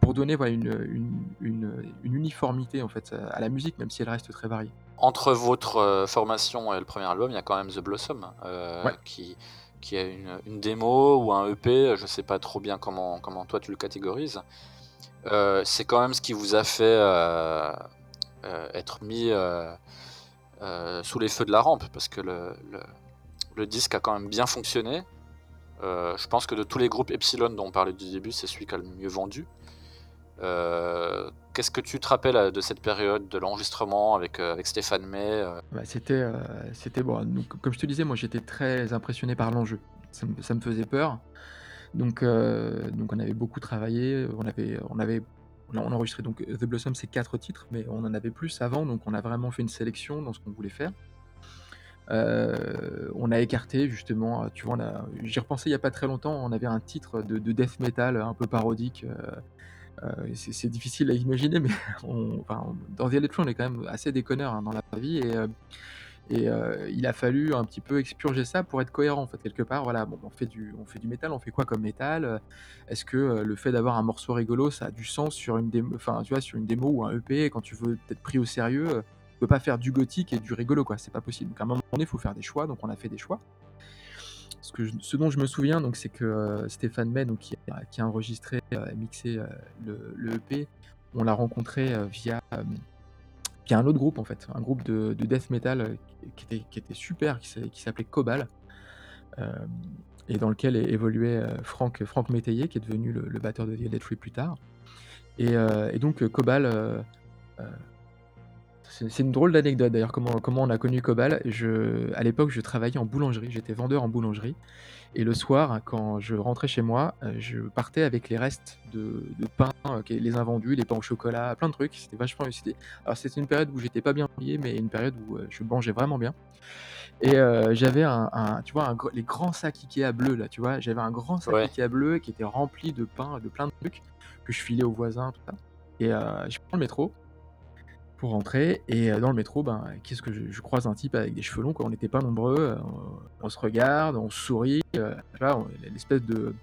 pour donner voilà, une, une, uniformité en fait à la musique, même si elle reste très variée. Entre votre formation et le premier album, il y a quand même The Blossom, qui, qui a une, démo ou un EP, je sais pas trop bien comment, comment toi tu le catégorises. Euh, c'est quand même ce qui vous a fait euh, euh, être mis sous les feux de la rampe, parce que le, le, disque a quand même bien fonctionné. je pense que de tous les groupes Epsilon dont on parlait du début, c'est celui qui a le mieux vendu. Qu'est-ce que tu te rappelles de cette période de l'enregistrement avec, avec Stéphane May bah, C'était, c'était bon. comme je te disais, moi j'étais très impressionné par l'enjeu. Ça, me faisait peur. Donc, donc on avait beaucoup travaillé. On avait, on avait, on a enregistré donc The Blossom, c'est quatre titres, mais on en avait plus avant. Donc on a vraiment fait une sélection dans ce qu'on voulait faire. On a écarté justement, tu vois, j'y repensé il n'y a pas très longtemps, on avait un titre de, de death metal un peu parodique euh, c'est difficile à imaginer, mais dans The Electron, on est quand même assez déconneur hein, dans la vie et, euh, euh, il a fallu un petit peu expurger ça pour être cohérent en fait quelque part. Voilà, bon, on fait du, métal, on fait quoi comme métal Est-ce que le fait d'avoir un morceau rigolo, ça a du sens sur une démo, tu vois, sur une démo ou un EP quand tu veux être pris au sérieux, pas faire du gothique et du rigolo quoi, c'est pas possible. Donc à un moment donné, il faut faire des choix, donc on a fait des choix ce, dont je me souviens, donc, c'est que euh, Stéphane May, donc, qui, a, enregistré euh, et mixé euh, le, EP, on l'a rencontré via, via un autre groupe, en fait, un groupe de, death metal qui était, qui était super, qui s'appelait Cobal, et dans lequel évoluait Franck, Franck Métayer, qui est devenu le, batteur de Electric plus tard. Et donc, Cobal c'est une drôle d'anecdote d'ailleurs, comment, comment on a connu Cobal. Je, à l'époque, je travaillais en boulangerie, j'étais vendeur en boulangerie. Et le soir, quand je rentrais chez moi, euh, je partais avec les restes de, pain, euh, les invendus, les pains au chocolat, plein de trucs. C'était vachement. Alors, c'était une période où j'étais pas bien payé, mais une période où euh, je mangeais vraiment bien. Et j'avais un, tu vois, les grands sacs Ikea bleus, là, tu vois. J'avais un grand sac Ikea bleu qui était rempli de pain, de plein de trucs que je filais aux voisins, tout ça. Et je prends le métro pour rentrer. Et dans le métro, ben, qu'est-ce que je, croise un type avec des cheveux longs. On n'était pas nombreux, on, se regarde, on sourit. L'espèce de,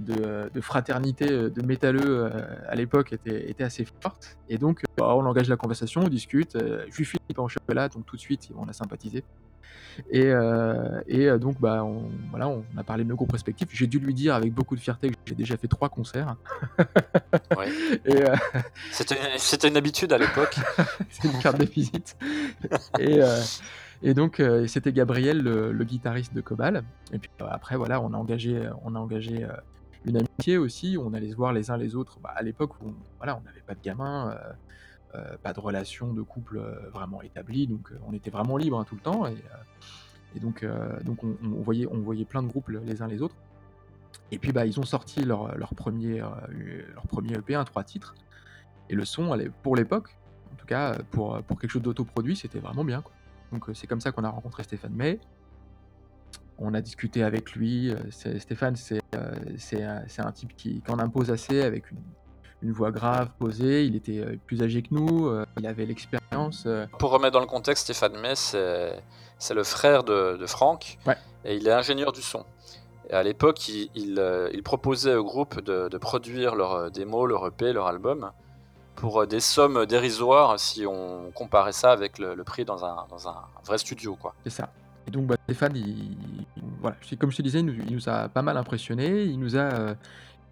de, fraternité de métalleux à l'époque était, assez forte. Et donc, on engage la conversation, on discute. je lui file pas en chocolat, donc tout de suite, on a sympathisé. Et, euh, et euh, donc, bah, on, voilà, on a parlé de nos groupes respectifs. J'ai dû lui dire avec beaucoup de fierté que j'ai déjà fait trois concerts. Euh, c'était une habitude à l'époque. C'est une carte de visite. et, et donc, c'était Gabriel, le, guitariste de Cobal. Et puis après, voilà, on a engagé, on a engagé une amitié aussi. On allait se voir les uns les autres. Bah, à l'époque, où voilà, on n'avait pas de gamin. Euh, pas de relation de couple euh, vraiment établie, donc euh, on était vraiment libre hein, tout le temps. Et, donc, donc on, voyait, on voyait plein de groupes les uns les autres. Et puis bah, ils ont sorti leur, leur premier, leur premier EP, un trois titres. Et le son, pour l'époque, en tout cas pour, pour quelque chose d'autoproduit, c'était vraiment bien. Donc c'est comme ça qu'on a rencontré Stéphane May. On a discuté avec lui. Stéphane, c'est c'est un, c'est un type qui, qui en impose assez, avec une, une voix grave, posée. Il était euh, plus âgé que nous, euh, il avait l'expérience. euh, Pour remettre dans le contexte, Stéphane May, c'est le frère de, de Franck, Ouais. et il est ingénieur du son. Et à l'époque, il, il, il proposait au groupe de, de produire leur euh, démo, leur EP, leur album, pour des sommes dérisoires si on comparait ça avec le, le prix dans un, dans un vrai studio. Quoi. C'est ça. Et donc bah, Stéphane, il, il- voilà, comme je te disais, il nous, il nous a pas mal impressionné. Il nous a, euh,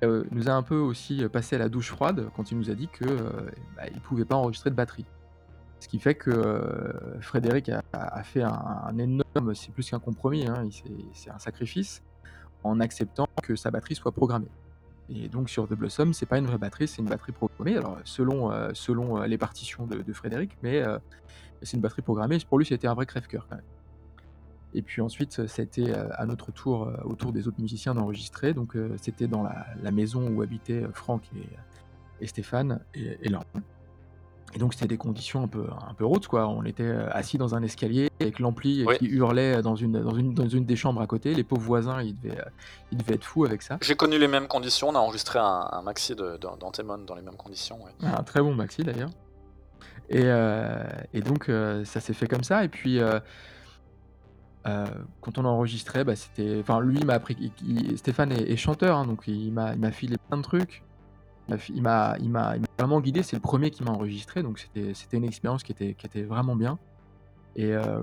euh, nous a un peu aussi euh, passé à la douche froide quand il nous a dit que euh, bah, pouvait pas enregistrer de batterie. Ce qui fait que euh, Frédéric a, fait un, énorme, c'est plus qu'un compromis, hein, c'est un sacrifice en acceptant que sa batterie soit programmée. Et donc sur The Blossom, c'est pas une vraie batterie, c'est une batterie programmée. Selon, les partitions de, de Frédéric, mais c'est une batterie programmée. Pour lui, c'était un vrai crève-cœur quand même. Et puis ensuite, c'était euh, à notre tour, euh, au tour des autres musiciens d'enregistrer. Donc euh, c'était dans la, la maison où habitaient Franck et, et Stéphane et, et Laurent. Et donc c'était des conditions un peu, un peu hautes, quoi. On était assis dans un escalier avec l'ampli Oui. qui hurlait dans une, dans, une, dans une des chambres à côté. Les pauvres voisins, ils devaient, ils devaient être fous avec ça. J'ai connu les mêmes conditions, on a enregistré un, un maxi d'Antemon dans les mêmes conditions. ouais. Un très bon maxi d'ailleurs. Et, euh, et donc euh, ça s'est fait comme ça. Et puis euh, euh, quand on a enregistré, bah, c'était. Enfin, lui, m'a appris. Stéphane est, chanteur, hein, donc il m'a il m'a filé plein de trucs. Il m'a Il m'a vraiment guidé. C'est le premier qui m'a enregistré, donc c'était c'était une expérience qui était, qui était vraiment bien. Et, euh,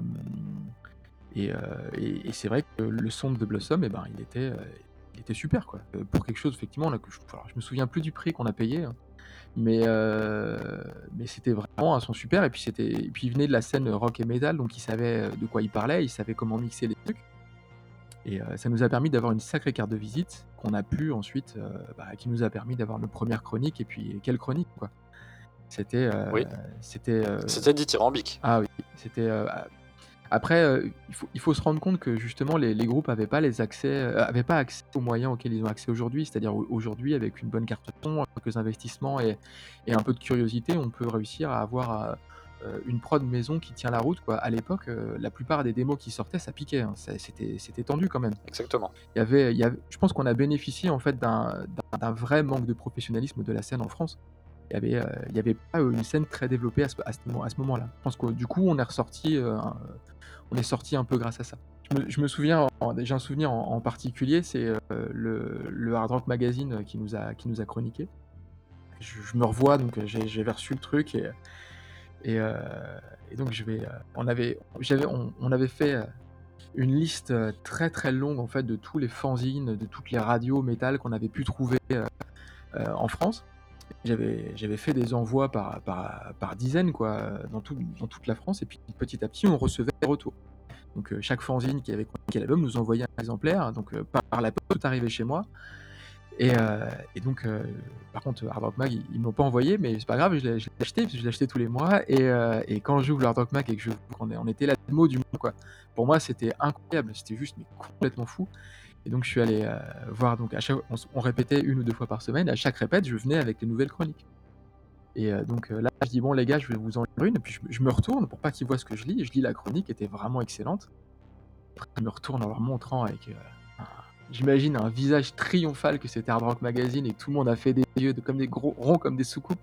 euh, et- et c'est vrai que le son de The Blossom, eh ben, il était, il était super quoi. Pour quelque chose, effectivement, là, que je, alors, me souviens plus du prix qu'on a payé, hein, mais, euh, mais c'était vraiment un son super. Et puis, c'était, et puis il venait de la scène rock et metal, donc il savait de quoi il parlait, il savait comment mixer les trucs. Et euh, ça nous a permis d'avoir une sacrée carte de visite qu'on a pu ensuite, euh, bah, qui nous a permis d'avoir nos premières chroniques. Et puis, quelle chronique quoi C'était, euh, Oui. c'était, euh, C'était dithyrambique. ah oui, c'était. Après, euh, il, faut, il faut se rendre compte que justement les, les groupes n'avaient pas les accès, euh, avaient pas accès aux moyens auxquels ils ont accès aujourd'hui. C'est-à-dire au- aujourd'hui, avec une bonne carte son, quelques investissements et, et un peu de curiosité, on peut réussir à avoir euh, euh, une prod maison qui tient la route. Quoi. À l'époque, la plupart des démos qui sortaient, ça piquait. hein. C'était tendu quand même. Exactement. Il y avait, il y avait, je pense qu'on a bénéficié en fait d'un vrai manque de professionnalisme de la scène en France. Il y avait, euh, avait pas une scène très développée à ce, à moment-là. Je pense que du coup, on est ressorti, euh, on est sorti un peu grâce à ça. Je me, souviens, en- j'ai un souvenir en, particulier, c'est euh, le, Hard Rock Magazine qui nous a, qui nous a chroniqué. Je, me revois, donc euh, j'ai reçu le truc et, euh, donc je vais, euh, on avait, fait euh, une liste euh, très très longue en fait de tous les fanzines, de toutes les radios métal qu'on avait pu trouver euh, euh, en France. J'avais fait des envois par, par, par dizaines quoi, dans, tout, dans toute la France et puis petit à petit on recevait des retours. Donc euh, chaque fanzine qui avait chroniqué l'album nous envoyait un exemplaire, donc euh, par, la poste tout arrivait chez moi. Et, euh, et donc, par contre, Hard Rock Mag, ils, ils me l'ont pas envoyé, mais c'est pas grave, je l'ai je acheté, parce je acheté tous les mois. Et, et quand le Hard Rock Mag et que je on, on était la démo du monde, quoi. Pour moi, c'était incroyable, c'était juste mais complètement fou. Et donc, je suis allé euh, voir, donc on, répétait une ou deux fois par semaine. À chaque répète, je venais avec les nouvelles chroniques. Et euh, donc euh, là, je dis, bon, les gars, je vais vous en lire une. Et puis, je, me retourne pour pas qu'ils voient ce que je lis. Je lis la chronique, était vraiment excellente. Après, je me retourne en leur montrant avec. J'imagine un visage triomphal que c'était Hard Rock Magazine et que tout le monde a fait des yeux de, comme des gros ronds comme des soucoupes.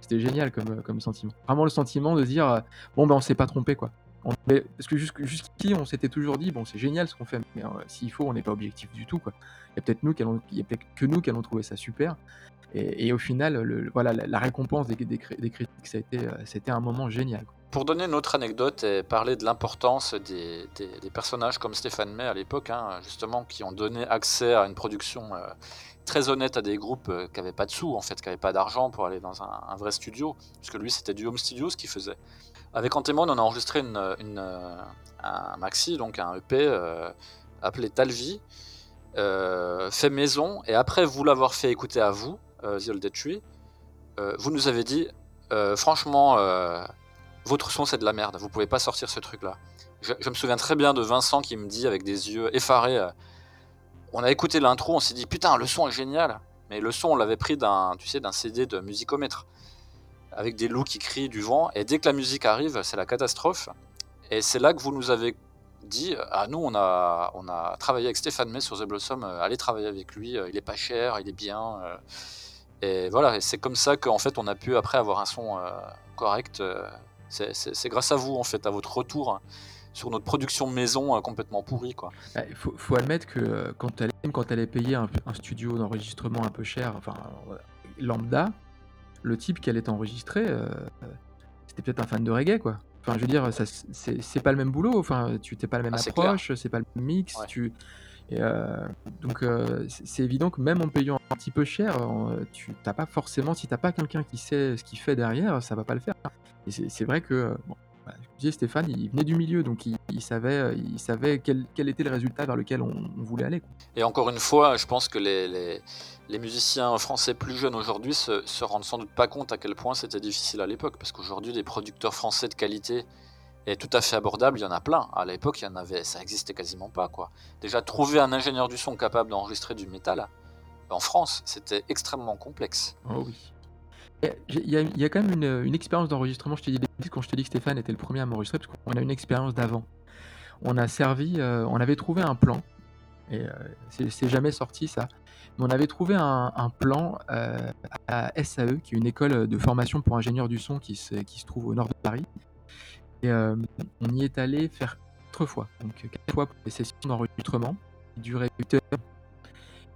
C'était génial comme, comme sentiment. Vraiment le sentiment de dire bon ben on s'est pas trompé quoi. On parce que jusqu'- jusqu'ici on s'était toujours dit bon c'est génial ce qu'on fait mais euh, s'il faut on n'est pas objectif du tout quoi. Il y a peut-être nous que nous qui allons trouver ça super. Et, au final voilà la, récompense des, des, cri- des critiques ça a été euh, c'était un moment génial. Pour donner une autre anecdote et parler de l'importance des, personnages comme Stéphane May à l'époque, hein, justement, qui ont donné accès à une production euh, très honnête à des groupes euh, qui n'avaient pas de sous, en fait, qui n'avaient pas d'argent pour aller dans un, un vrai studio, parce que lui, c'était du home studio ce qu'il faisait. Avec Antemon, on a enregistré euh, un maxi, donc un EP euh, appelé Talvi, euh, fait maison, et après vous l'avoir fait écouter à vous, euh, The Old vous nous avez dit, franchement, votre son c'est de la merde, vous pouvez pas sortir ce truc là. Je, je me souviens très bien de Vincent qui me dit avec des yeux effarés, on a écouté l'intro, on s'est dit putain, le son est génial. Mais le son, on l'avait pris d'un, tu sais, d'un CD de musicomètre avec des loups qui crient du vent. Et dès que la musique arrive, c'est la catastrophe. Et c'est là que vous nous avez dit, ah nous on a, on a travaillé avec Stéphane May sur The Blossom, euh, allez travailler avec lui, euh, il est pas cher, il est bien. euh. et voilà, et c'est comme ça qu'en fait on a pu après avoir un son correct. c'est, grâce à vous en fait, à votre retour hein, sur notre production maison complètement pourrie. Bah, Il faut, admettre que quand elle, quand elle est payée un, studio d'enregistrement un peu cher, enfin lambda, le type qu'elle est enregistré, euh, c'était peut-être un fan de reggae quoi. Enfin, je veux dire, c'est pas le même boulot. Enfin, tu t'es pas la même Ah, approche, c'est pas le même mix. Ouais. Tu, et, euh, donc euh, c'est évident que même en payant un petit peu cher, euh, tu t'as pas forcément, si t'as pas quelqu'un qui sait ce qu'il fait derrière, ça va pas le faire. Et c'est vrai que bon, bah, comme je disais, Stéphane, il venait du milieu, donc il, il savait, euh, il savait quel, quel était le résultat vers lequel on, on voulait aller. quoi. Et encore une fois, je pense que les, les, les musiciens français plus jeunes aujourd'hui se, se rendent sans doute pas compte à quel point c'était difficile à l'époque, parce qu'aujourd'hui, des producteurs français de qualité et tout à fait abordables, il y en a plein. À l'époque, il y en avait, ça existait quasiment pas, quoi. Déjà, trouver un ingénieur du son capable d'enregistrer du métal en France, c'était extrêmement complexe. Oh oui. Il y, a, quand même une, expérience d'enregistrement. Je te dis quand je te dis que Stéphane était le premier à m'enregistrer, parce qu'on a une expérience d'avant. On a servi, euh, on avait trouvé un plan, et euh, c'est jamais sorti ça. Mais on avait trouvé un, plan euh, à SAE, qui est une école de formation pour ingénieurs du son qui se, trouve au nord de Paris. Et on y est allé faire quatre fois, donc quatre fois pour des sessions d'enregistrement qui duraient 8 heures.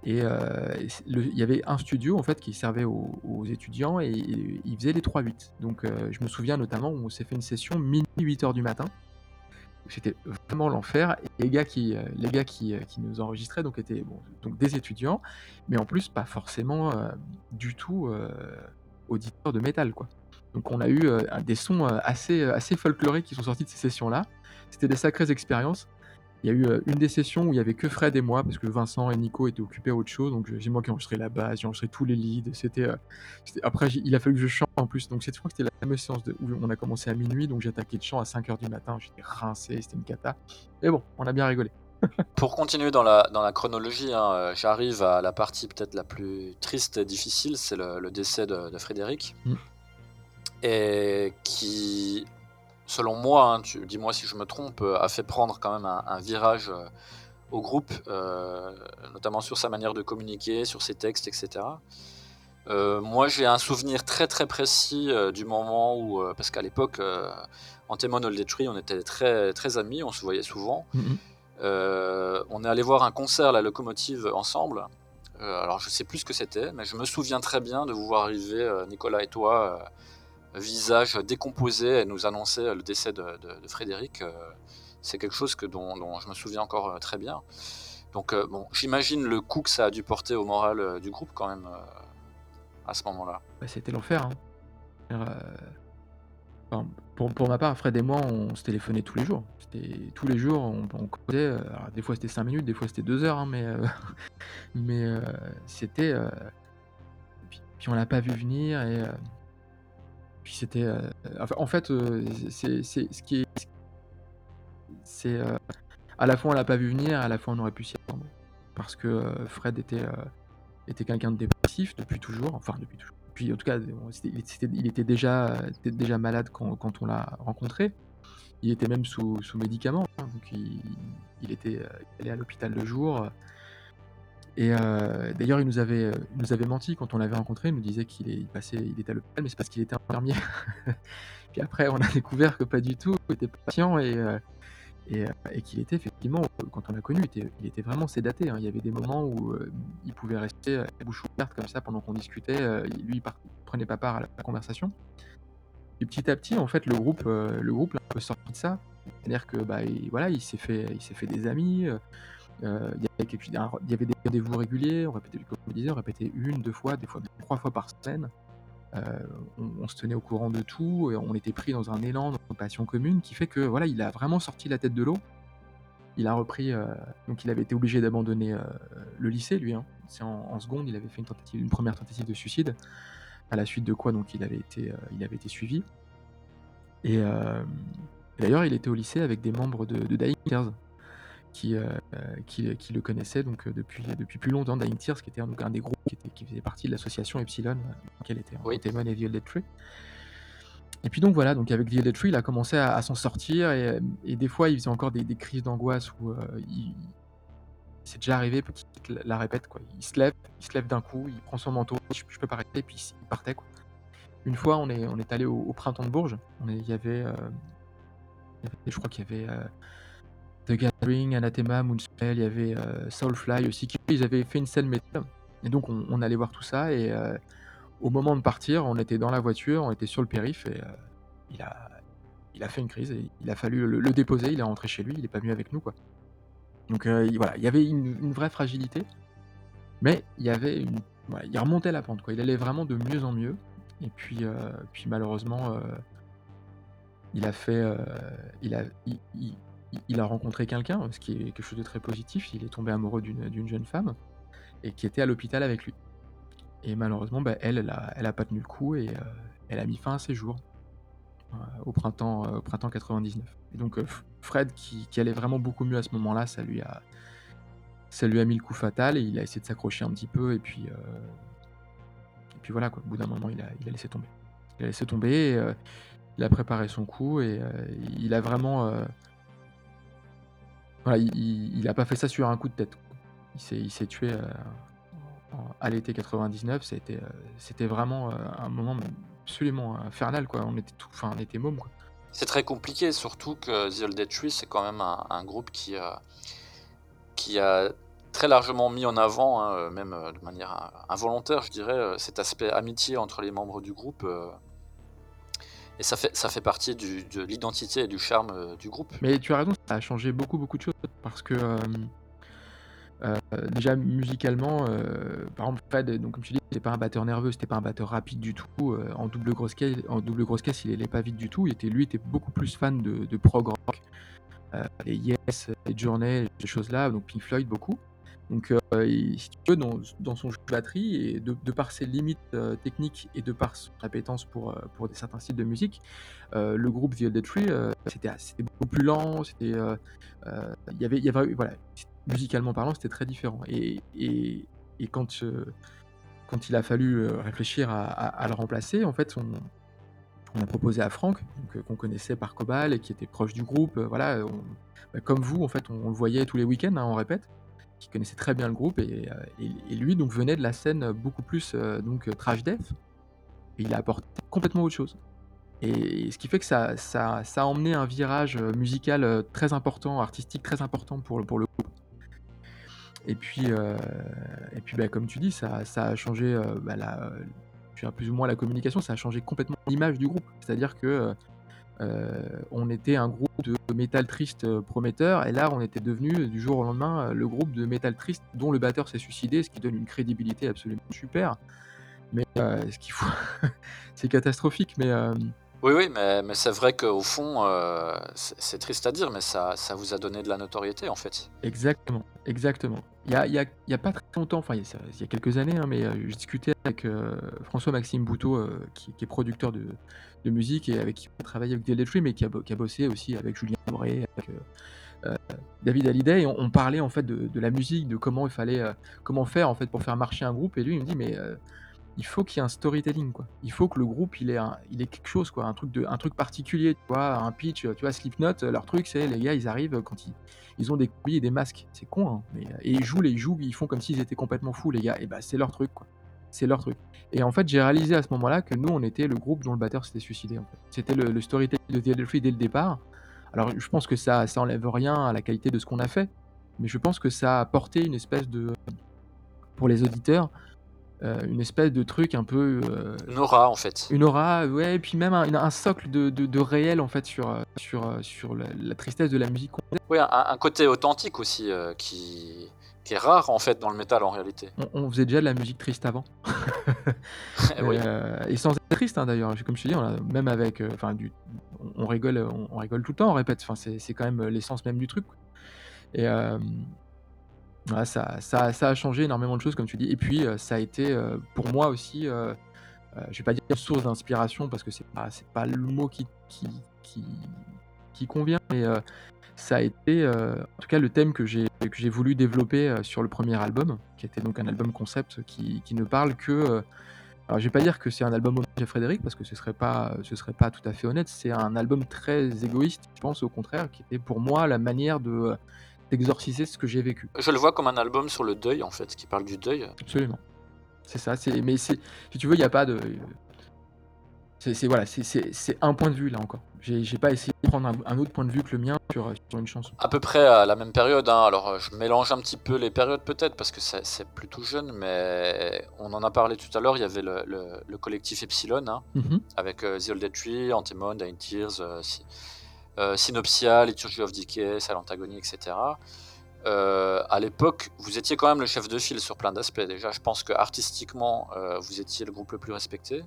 Et euh, il y avait un studio en fait qui servait aux, étudiants et, et il faisait les 3-8. Donc euh, je me souviens notamment où on s'est fait une session minuit 8 heures du matin. C'était vraiment l'enfer. Les gars qui, euh, les gars qui, nous enregistraient donc étaient donc des étudiants, mais en plus pas forcément du tout auditeurs de métal quoi. Donc on a eu des sons assez, assez folkloriques qui sont sortis de ces sessions-là. C'était des sacrées expériences. Il y a eu euh, une des sessions où il y avait que Fred et moi, parce que Vincent et Nico étaient occupés à autre chose. Donc j'ai moi qui ai enregistré la basse, j'ai enregistré tous les leads. C'était, euh, après il a fallu que je chante en plus. Donc crois que c'était la fameuse séance de, où on a commencé à minuit, donc j'ai attaqué le chant à 5h du matin. J'étais rincé, c'était une cata. Mais bon, on a bien rigolé. Pour continuer dans la, dans la chronologie, hein, euh, j'arrive à la partie peut-être la plus triste et difficile, c'est le, le décès de, de Frédéric. Mm. Et qui, selon moi, hein, tu- dis-moi si je me trompe, euh, a fait prendre quand même un, un virage euh, au groupe, euh, notamment sur sa manière de communiquer, sur ses textes, etc. Euh, moi, j'ai un souvenir très très précis euh, du moment où, parce qu'à l'époque, euh, Antemon Old Tree, on était très très amis, on se voyait souvent. Mhm. Euh, on est allé voir un concert à la locomotive ensemble. Alors je sais plus ce que c'était, mais je me souviens très bien de vous voir arriver, Nicolas et toi, visage décomposé, et nous euh, le décès de, Frédéric. Euh, c'est quelque chose que, dont, je me souviens encore euh, très bien. Donc euh, bon, j'imagine le coup que ça a dû porter au moral du groupe quand même à ce moment-là. Bah, c'était l'enfer. hein. Pour, ma part, Fred et moi, on se téléphonait tous les jours. Tous les jours, on, on causait. des fois c'était 5 minutes, des fois c'était 2 heures, hein, mais, mais c'était. euh, puis, puis on l'a pas vu venir et. Euh, puis c'était. euh, enfin, en fait, euh, c'est ce qui est. C'est. euh, à la fois on l'a pas vu venir, à la fois on aurait pu s'y attendre. Parce que euh, Fred était, euh, était quelqu'un de dépressif depuis toujours, enfin depuis toujours. Puis en tout cas, il, c'était- il était déjà, était déjà malade quand, quand on l'a rencontré. Il était même sous, sous médicaments, hein, donc il, il était euh, allait à l'hôpital le jour. Et euh, d'ailleurs, il nous avait, euh, nous avait menti quand on l'avait rencontré. Il nous disait qu'il il passait, il était à l'hôpital, mais c'est parce qu'il était infirmier. Puis après, on a découvert que pas du tout. Il était patient et, euh, et, qu'il était effectivement, quand on l'a connu, il était, vraiment sédaté. hein. Il y avait des moments où il pouvait rester la bouche ouverte comme ça pendant qu'on discutait. lui, il prenait pas part à la, conversation. Et petit à petit, en fait, le groupe, le groupe l'a un peu sorti de ça. C'est-à-dire que bah, il, voilà, il s'est fait, il s'est fait des amis. Euh, il, y avait des rendez-vous réguliers. On répétait, comme je disais, on répétait une, deux fois, des fois trois fois par semaine. Euh, on, se tenait au courant de tout. On était pris dans un élan, dans une passion commune, qui fait que voilà, il a vraiment sorti la tête de l'eau. Il a repris, euh, donc il avait été obligé d'abandonner le lycée, lui. hein. C'est en, seconde, il avait fait une tentative, une première tentative de suicide. À la suite de quoi, donc il avait été, il avait été suivi. Et, d'ailleurs, il était au lycée avec des membres de, de Dying. Qui, qui, qui, le connaissait donc depuis, depuis plus longtemps, Dying Tears, qui était donc un des groupes qui, était, qui faisait partie de l'association Epsilon, dans laquelle était Oui. Demon et The Dead Tree. Et puis donc voilà, donc avec The Dead Tree, il a commencé à, à s'en sortir et, et, des fois il faisait encore des, des crises d'angoisse où il, c'est déjà arrivé qu'il la répète quoi. Il se lève, il se lève d'un coup, il prend son manteau, je, je peux pas arrêter, puis il partait quoi. Une fois, on est, on est allé au, au printemps de Bourges. On est, il y avait, euh, je crois qu'il y avait euh, The Gathering, Anathema, Moonspell, il y avait euh, Soulfly aussi. Qui, ils avaient fait une scène métal. Et donc, on, allait voir tout ça. Et euh, au moment de partir, on était dans la voiture, on était sur le périph. Et euh, il, a, il a fait une crise. Et il a fallu le, déposer. Il est rentré chez lui. Il est pas venu avec nous. quoi. Donc voilà, il y avait une, vraie fragilité. Mais il y avait une. Il remontait la pente. Quoi. Il allait vraiment de mieux en mieux. Et puis, puis malheureusement, il a fait, il a, il, il a rencontré quelqu'un, ce qui est quelque chose de très positif. Il est tombé amoureux d'une jeune femme et qui était à l'hôpital avec lui. Et malheureusement, bah, elle, elle a, pas tenu le coup et elle a mis fin à ses jours au printemps, au printemps 99. Et donc Fred, qui, qui, allait vraiment beaucoup mieux à ce moment-là, ça lui a, ça lui a mis le coup fatal et il a essayé de s'accrocher un petit peu et puis puis voilà, quoi. au bout d'un moment, il a, il a, laissé tomber. Il a laissé tomber, et, euh, il a préparé son coup, et euh, il a vraiment. Euh... Il n'a pas fait ça sur un coup de tête. Il s'est tué euh, à l'été 99. C'était c'était vraiment un moment absolument infernal. On était tout, enfin, on était. C'est très compliqué, surtout que The Old Dead Tree, c'est quand même un, groupe qui, a très largement mis en avant, hein, même euh, de manière involontaire, je dirais, euh, cet aspect amitié entre les membres du groupe. Euh, et ça fait, ça fait partie de l'identité et du charme du groupe. Mais tu as raison, ça a changé beaucoup, beaucoup de choses. Parce que, euh, euh, déjà, musicalement, euh, par exemple, Fred, donc, comme tu dis, c'était pas un batteur nerveux, c'était pas un batteur rapide du tout. en, double grosse caisse, en double grosse caisse, il n'allait pas vite du tout. Il était, lui était beaucoup plus fan de, de prog rock. les Yes, les Journey, ces choses-là, donc Pink Floyd beaucoup. Donc, euh, il, si tu veux, dans, son jeu de batterie, et de, par ses limites euh, techniques et de par son appétence pour, euh, pour des, certains styles de musique, le groupe The Old Tree, c'était beaucoup plus lent, c'était, il y avait, y avait, voilà, musicalement parlant, c'était très différent. Et, et, et quand, quand il a fallu réfléchir à, le remplacer, en fait, on, a proposé à Franck, qu'on connaissait par Cobal et qui était proche du groupe, voilà, bah, comme vous, en fait, on, on le voyait tous les week-ends, hein, on répète qui connaissait très bien le groupe et, et, lui donc venait de la scène beaucoup plus euh, donc trash death il a apporté complètement autre chose. Et, ce qui fait que ça, ça, a emmené un virage musical très important artistique très important pour, pour le groupe. Et puis euh, et puis bah, comme tu dis ça, ça a changé euh, bah, la, plus ou moins la communication ça a changé complètement l'image du groupe. C'est à dire que euh, on était un groupe de métal triste euh, prometteur, et là on était devenu du jour au lendemain euh, le groupe de métal triste dont le batteur s'est suicidé, ce qui donne une crédibilité absolument super. Mais euh, ce qu'il faut, c'est catastrophique. Mais euh... oui, oui, mais, mais c'est vrai qu'au fond, euh, c'est triste à dire, mais ça, ça vous a donné de la notoriété en fait. Exactement, exactement. Il y a, y, a, y a, pas très longtemps, enfin il y, a quelques années, hein, mais je discutais avec François-Maxime Bouteau, qui, est producteur de, de musique et avec qui on a travaillé avec Dead Tree, mais qui a, qui a, bossé aussi avec Julien Doré, avec euh, David Hallyday. Et on, on, parlait en fait de, de, la musique, de comment il fallait, euh, comment faire en fait pour faire marcher un groupe. Et lui, il me dit, mais euh, il faut qu'il y ait un storytelling, quoi. Il faut que le groupe, il ait, un, il ait quelque chose, quoi, un truc de, un truc particulier, tu vois, un pitch. Tu vois, Slipknot, leur truc, c'est les gars, ils arrivent quand ils, ils ont des couilles et des masques. C'est con, hein, mais et ils jouent, ils jouent, ils font comme s'ils étaient complètement fous, les gars. Et bah, c'est leur truc, quoi c'est leur truc. Et en fait, j'ai réalisé à ce moment-là que nous, on était le groupe dont le batteur s'était suicidé. C'était le, storytelling de The Free dès le départ. Alors, je pense que ça, ça enlève rien à la qualité de ce qu'on a fait, mais je pense que ça a apporté une espèce de, pour les auditeurs, euh, une espèce de truc un peu. Euh, une aura, en fait. Une aura, ouais, et puis même un, un socle de, de, de, réel, en fait, sur, sur, sur la, la tristesse de la musique. Oui, un, un côté authentique aussi, euh, qui qui est rare en fait dans le métal en réalité. On, on faisait déjà de la musique triste avant. oui. euh, et sans être triste hein, d'ailleurs, comme je te dis, on a, même avec, enfin, euh, on, on, rigole, on, on, rigole tout le temps, on répète. Enfin, c'est quand même l'essence même du truc. Et euh, ça, a changé énormément de choses, comme tu dis. Et puis, euh, ça a été euh, pour moi aussi, euh, je vais pas dire source d'inspiration parce que pas, c'est pas le mot qui, convient, mais ça a été, en tout cas, le thème que j'ai voulu développer sur le premier album, qui était donc un album concept qui, ne parle que. alors, je vais pas dire que c'est un album hommage à Frédéric parce que ce serait ce serait pas tout à fait honnête. C'est un album très égoïste, je pense au contraire, qui était pour moi la manière de d'exorciser ce que j'ai vécu. Je le vois comme un album sur le deuil, en fait, qui parle du deuil. Absolument. C'est ça. C'est, mais si tu veux, il n'y a pas de. C'est, voilà, c'est, un point de vue là encore. J'ai, pas essayé de prendre un, un autre point de vue que le mien sur, sur une chanson. À peu près à la même période, hein. alors euh, je mélange un petit peu les périodes peut-être parce que c'est plutôt jeune, mais on en a parlé tout à l'heure, il y avait le, le- le collectif Epsilon, hein, Mhm. avec euh, The Old Tree, Antemon, Dying Tears, euh, euh, Synopsia, Liturgy of Decay, Silent Agony, etc. Euh, à l'époque, vous étiez quand même le chef de file sur plein d'aspects. Déjà, je pense que artistiquement, euh, vous étiez le groupe le plus respecté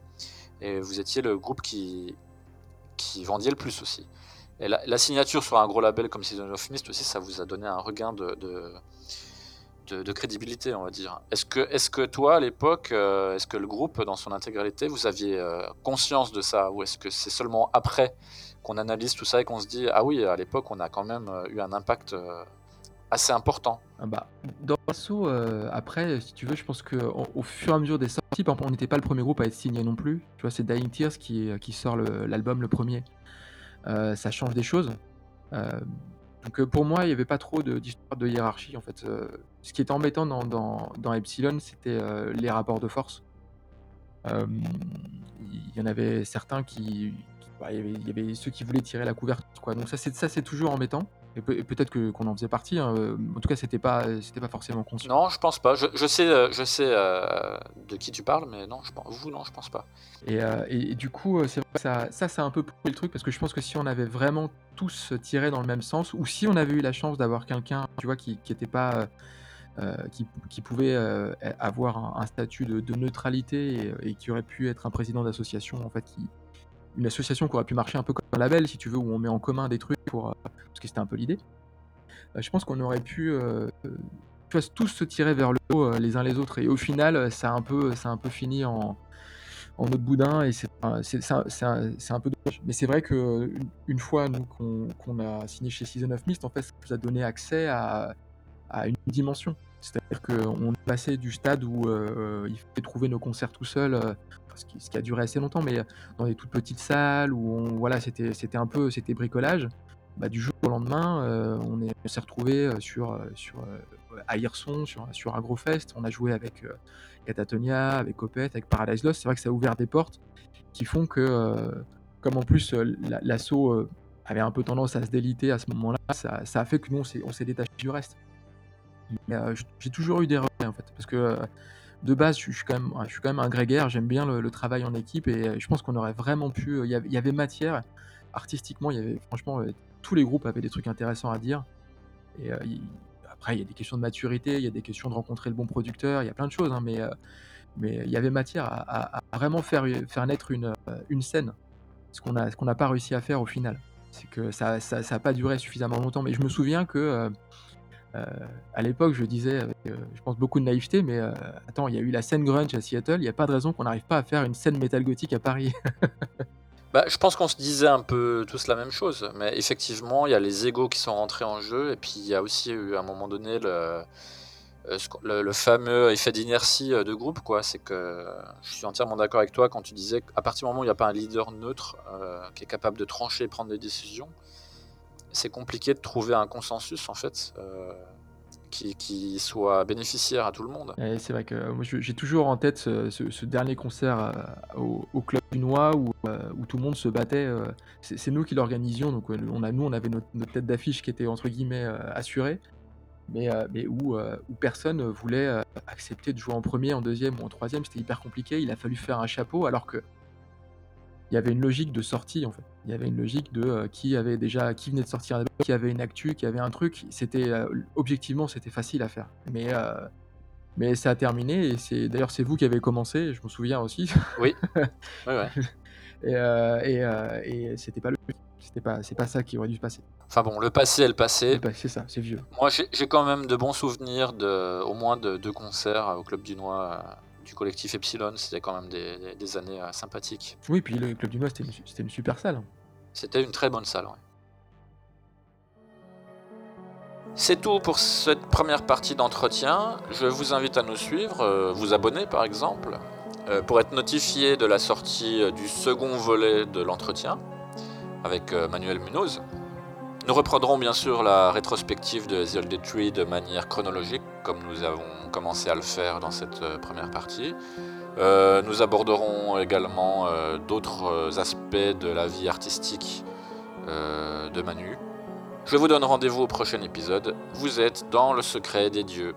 et vous étiez le groupe qui, qui vendiez le plus aussi. Et la, signature sur un gros label comme Season of Mist aussi, ça vous a donné un regain de, de, crédibilité, on va dire. Est-ce que, est que toi, à l'époque, euh, est-ce que le groupe, dans son intégralité, vous aviez euh, conscience de ça Ou est-ce que c'est seulement après qu'on analyse tout ça et qu'on se dit, ah oui, à l'époque, on a quand même euh, eu un impact euh, assez important Ah bah, dans l'assaut, euh, après, si tu veux, je pense que au, fur et à mesure des sorties, on n'était pas le premier groupe à être signé non plus. Tu vois, c'est Dying Tears qui, qui sort l'album le, premier. Euh, ça change des choses. Euh, donc euh, pour moi, il n'y avait pas trop de- d'histoire de, hiérarchie en fait. Euh, ce qui était embêtant dans, dans, dans Epsilon, c'était euh, les rapports de force. Euh, Il y en avait certains qui- bah, il, y avait, il y avait ceux qui voulaient tirer la couverture, quoi. Donc ça, c'est ça, c'est toujours embêtant. Et, peut- et peut-être que qu'on en faisait partie. hein. Euh, En tout cas, c'était pas, c'était pas forcément conscient. Non, je pense pas. Je, je sais, euh, je sais euh, de qui tu parles, mais non, je pense, vous, non, je pense pas. Et, euh, et- et du coup, euh, c'est que ça, ça, c'est un peu pourri le truc parce que je pense que si on avait vraiment tous tiré dans le même sens, ou si on avait eu la chance d'avoir quelqu'un, tu vois, qui, qui était pas, euh, euh, qui, qui pouvait euh, avoir un, un statut de, de neutralité et, et qui aurait pu être un président d'association, en fait, qui, une association qui aurait pu marcher un peu comme un label, si tu veux, où on met en commun des trucs pour, euh, parce que c'était un peu l'idée. Euh, je pense qu'on aurait pu euh, tu vois, tous se tirer vers le haut les uns les autres. Et au final, ça a un peu, ça a un peu fini en, en autre boudin et c'est un, un- peu dommage. Mais c'est vrai que une, une fois qu'on a signé chez Season of Mist, en fait, ça nous a donné accès à, à une dimension. C'est-à-dire qu'on est passé du stade où il fallait trouver nos concerts tout seul, ce, qui, a duré assez longtemps, mais dans des toutes petites salles où voilà, c'était c'était un peu c'était bricolage. Bah, du jour au lendemain, euh, on est- on s'est retrouvé euh, sur, euh, sur euh, à Hirson, sur, sur Agrofest. On a joué avec euh, Catatonia, avec Opeth, avec Paradise Lost. C'est vrai que ça a ouvert des portes qui font que, euh, comme en plus euh, la- l'assaut euh, avait un peu tendance à se déliter à ce moment-là, ça, a fait que nous, on s'est on s'est détaché du reste. Euh, j'ai toujours eu des regrets en fait, parce que euh, de base, je, suis quand même, je suis quand même un grégaire, j'aime bien le, travail en équipe et euh, je pense qu'on aurait vraiment pu. euh, Il y avait- matière, artistiquement, il y avait franchement, euh, tous les groupes avaient des trucs intéressants à dire. Et après, il y a des questions de maturité, il y a des questions de rencontrer le bon producteur, il y a plein de choses, hein, mais, mais il y avait matière à, vraiment faire, faire naître une, une scène, ce qu'on n'a pas réussi à faire au final. C'est que ça n'a ça, pas duré suffisamment longtemps. Mais je me souviens que à l'époque, je disais, avec, euh, je pense, beaucoup de naïveté, mais euh, attends, il y a eu la scène grunge à Seattle, il n'y a pas de raison qu'on n'arrive pas à faire une scène métal gothique à Paris. Bah, je pense qu'on se disait un peu tous la même chose, mais effectivement, il y a les égos qui sont rentrés en jeu, et puis il y a aussi eu à un moment donné le, euh, fameux effet d'inertie euh, de groupe, quoi. C'est que je suis entièrement d'accord avec toi quand tu disais qu'à partir du moment où il n'y a pas un leader neutre euh, qui est capable de trancher et prendre des décisions, c'est compliqué de trouver un consensus en fait euh, qui, soit bénéficiaire à tout le monde. C'est vrai que euh, moi, j'ai toujours en tête ce, dernier concert euh, au, Club du Noix où, où tout le monde se battait. c'est nous qui l'organisions, donc on a, nous, on avait notre, tête d'affiche qui était entre guillemets assurée, mais, où, où personne voulait accepter de jouer en premier, en deuxième ou en troisième. C'était hyper compliqué. Il a fallu faire un chapeau alors que il y avait une logique de sortie en fait. Il y avait une logique de euh, qui avait déjà, qui venait de sortir un qui avait une actu, qui avait un truc. C'était euh, objectivement c'était facile à faire, mais euh, mais ça a terminé et c'est d'ailleurs c'est vous qui avez commencé. Je me souviens aussi. Oui, ouais. et et, et c'était pas le c'était pas c'est pas ça qui aurait dû se passer. Enfin bon, le passé est le passé. C'est ça, c'est vieux. Moi, j'ai quand même de bons souvenirs de, au moins de deux concerts au Club du Noix euh, du collectif Epsilon. C'était quand même des, des- des années euh, sympathiques. Oui, puis le club du Noix c'était une, super salle. C'était une très bonne salle. ouais. C'est tout pour cette première partie d'entretien. Je vous invite à nous suivre, euh, vous abonner par exemple, euh, pour être notifié de la sortie du second volet de l'entretien avec Manuel Munoz. Nous reprendrons bien sûr la rétrospective de The de manière chronologique, comme nous avons commencé à le faire dans cette première partie. nous aborderons également d'autres aspects de la vie artistique de Manu. Je vous donne rendez-vous au prochain épisode. Vous êtes dans le secret des dieux.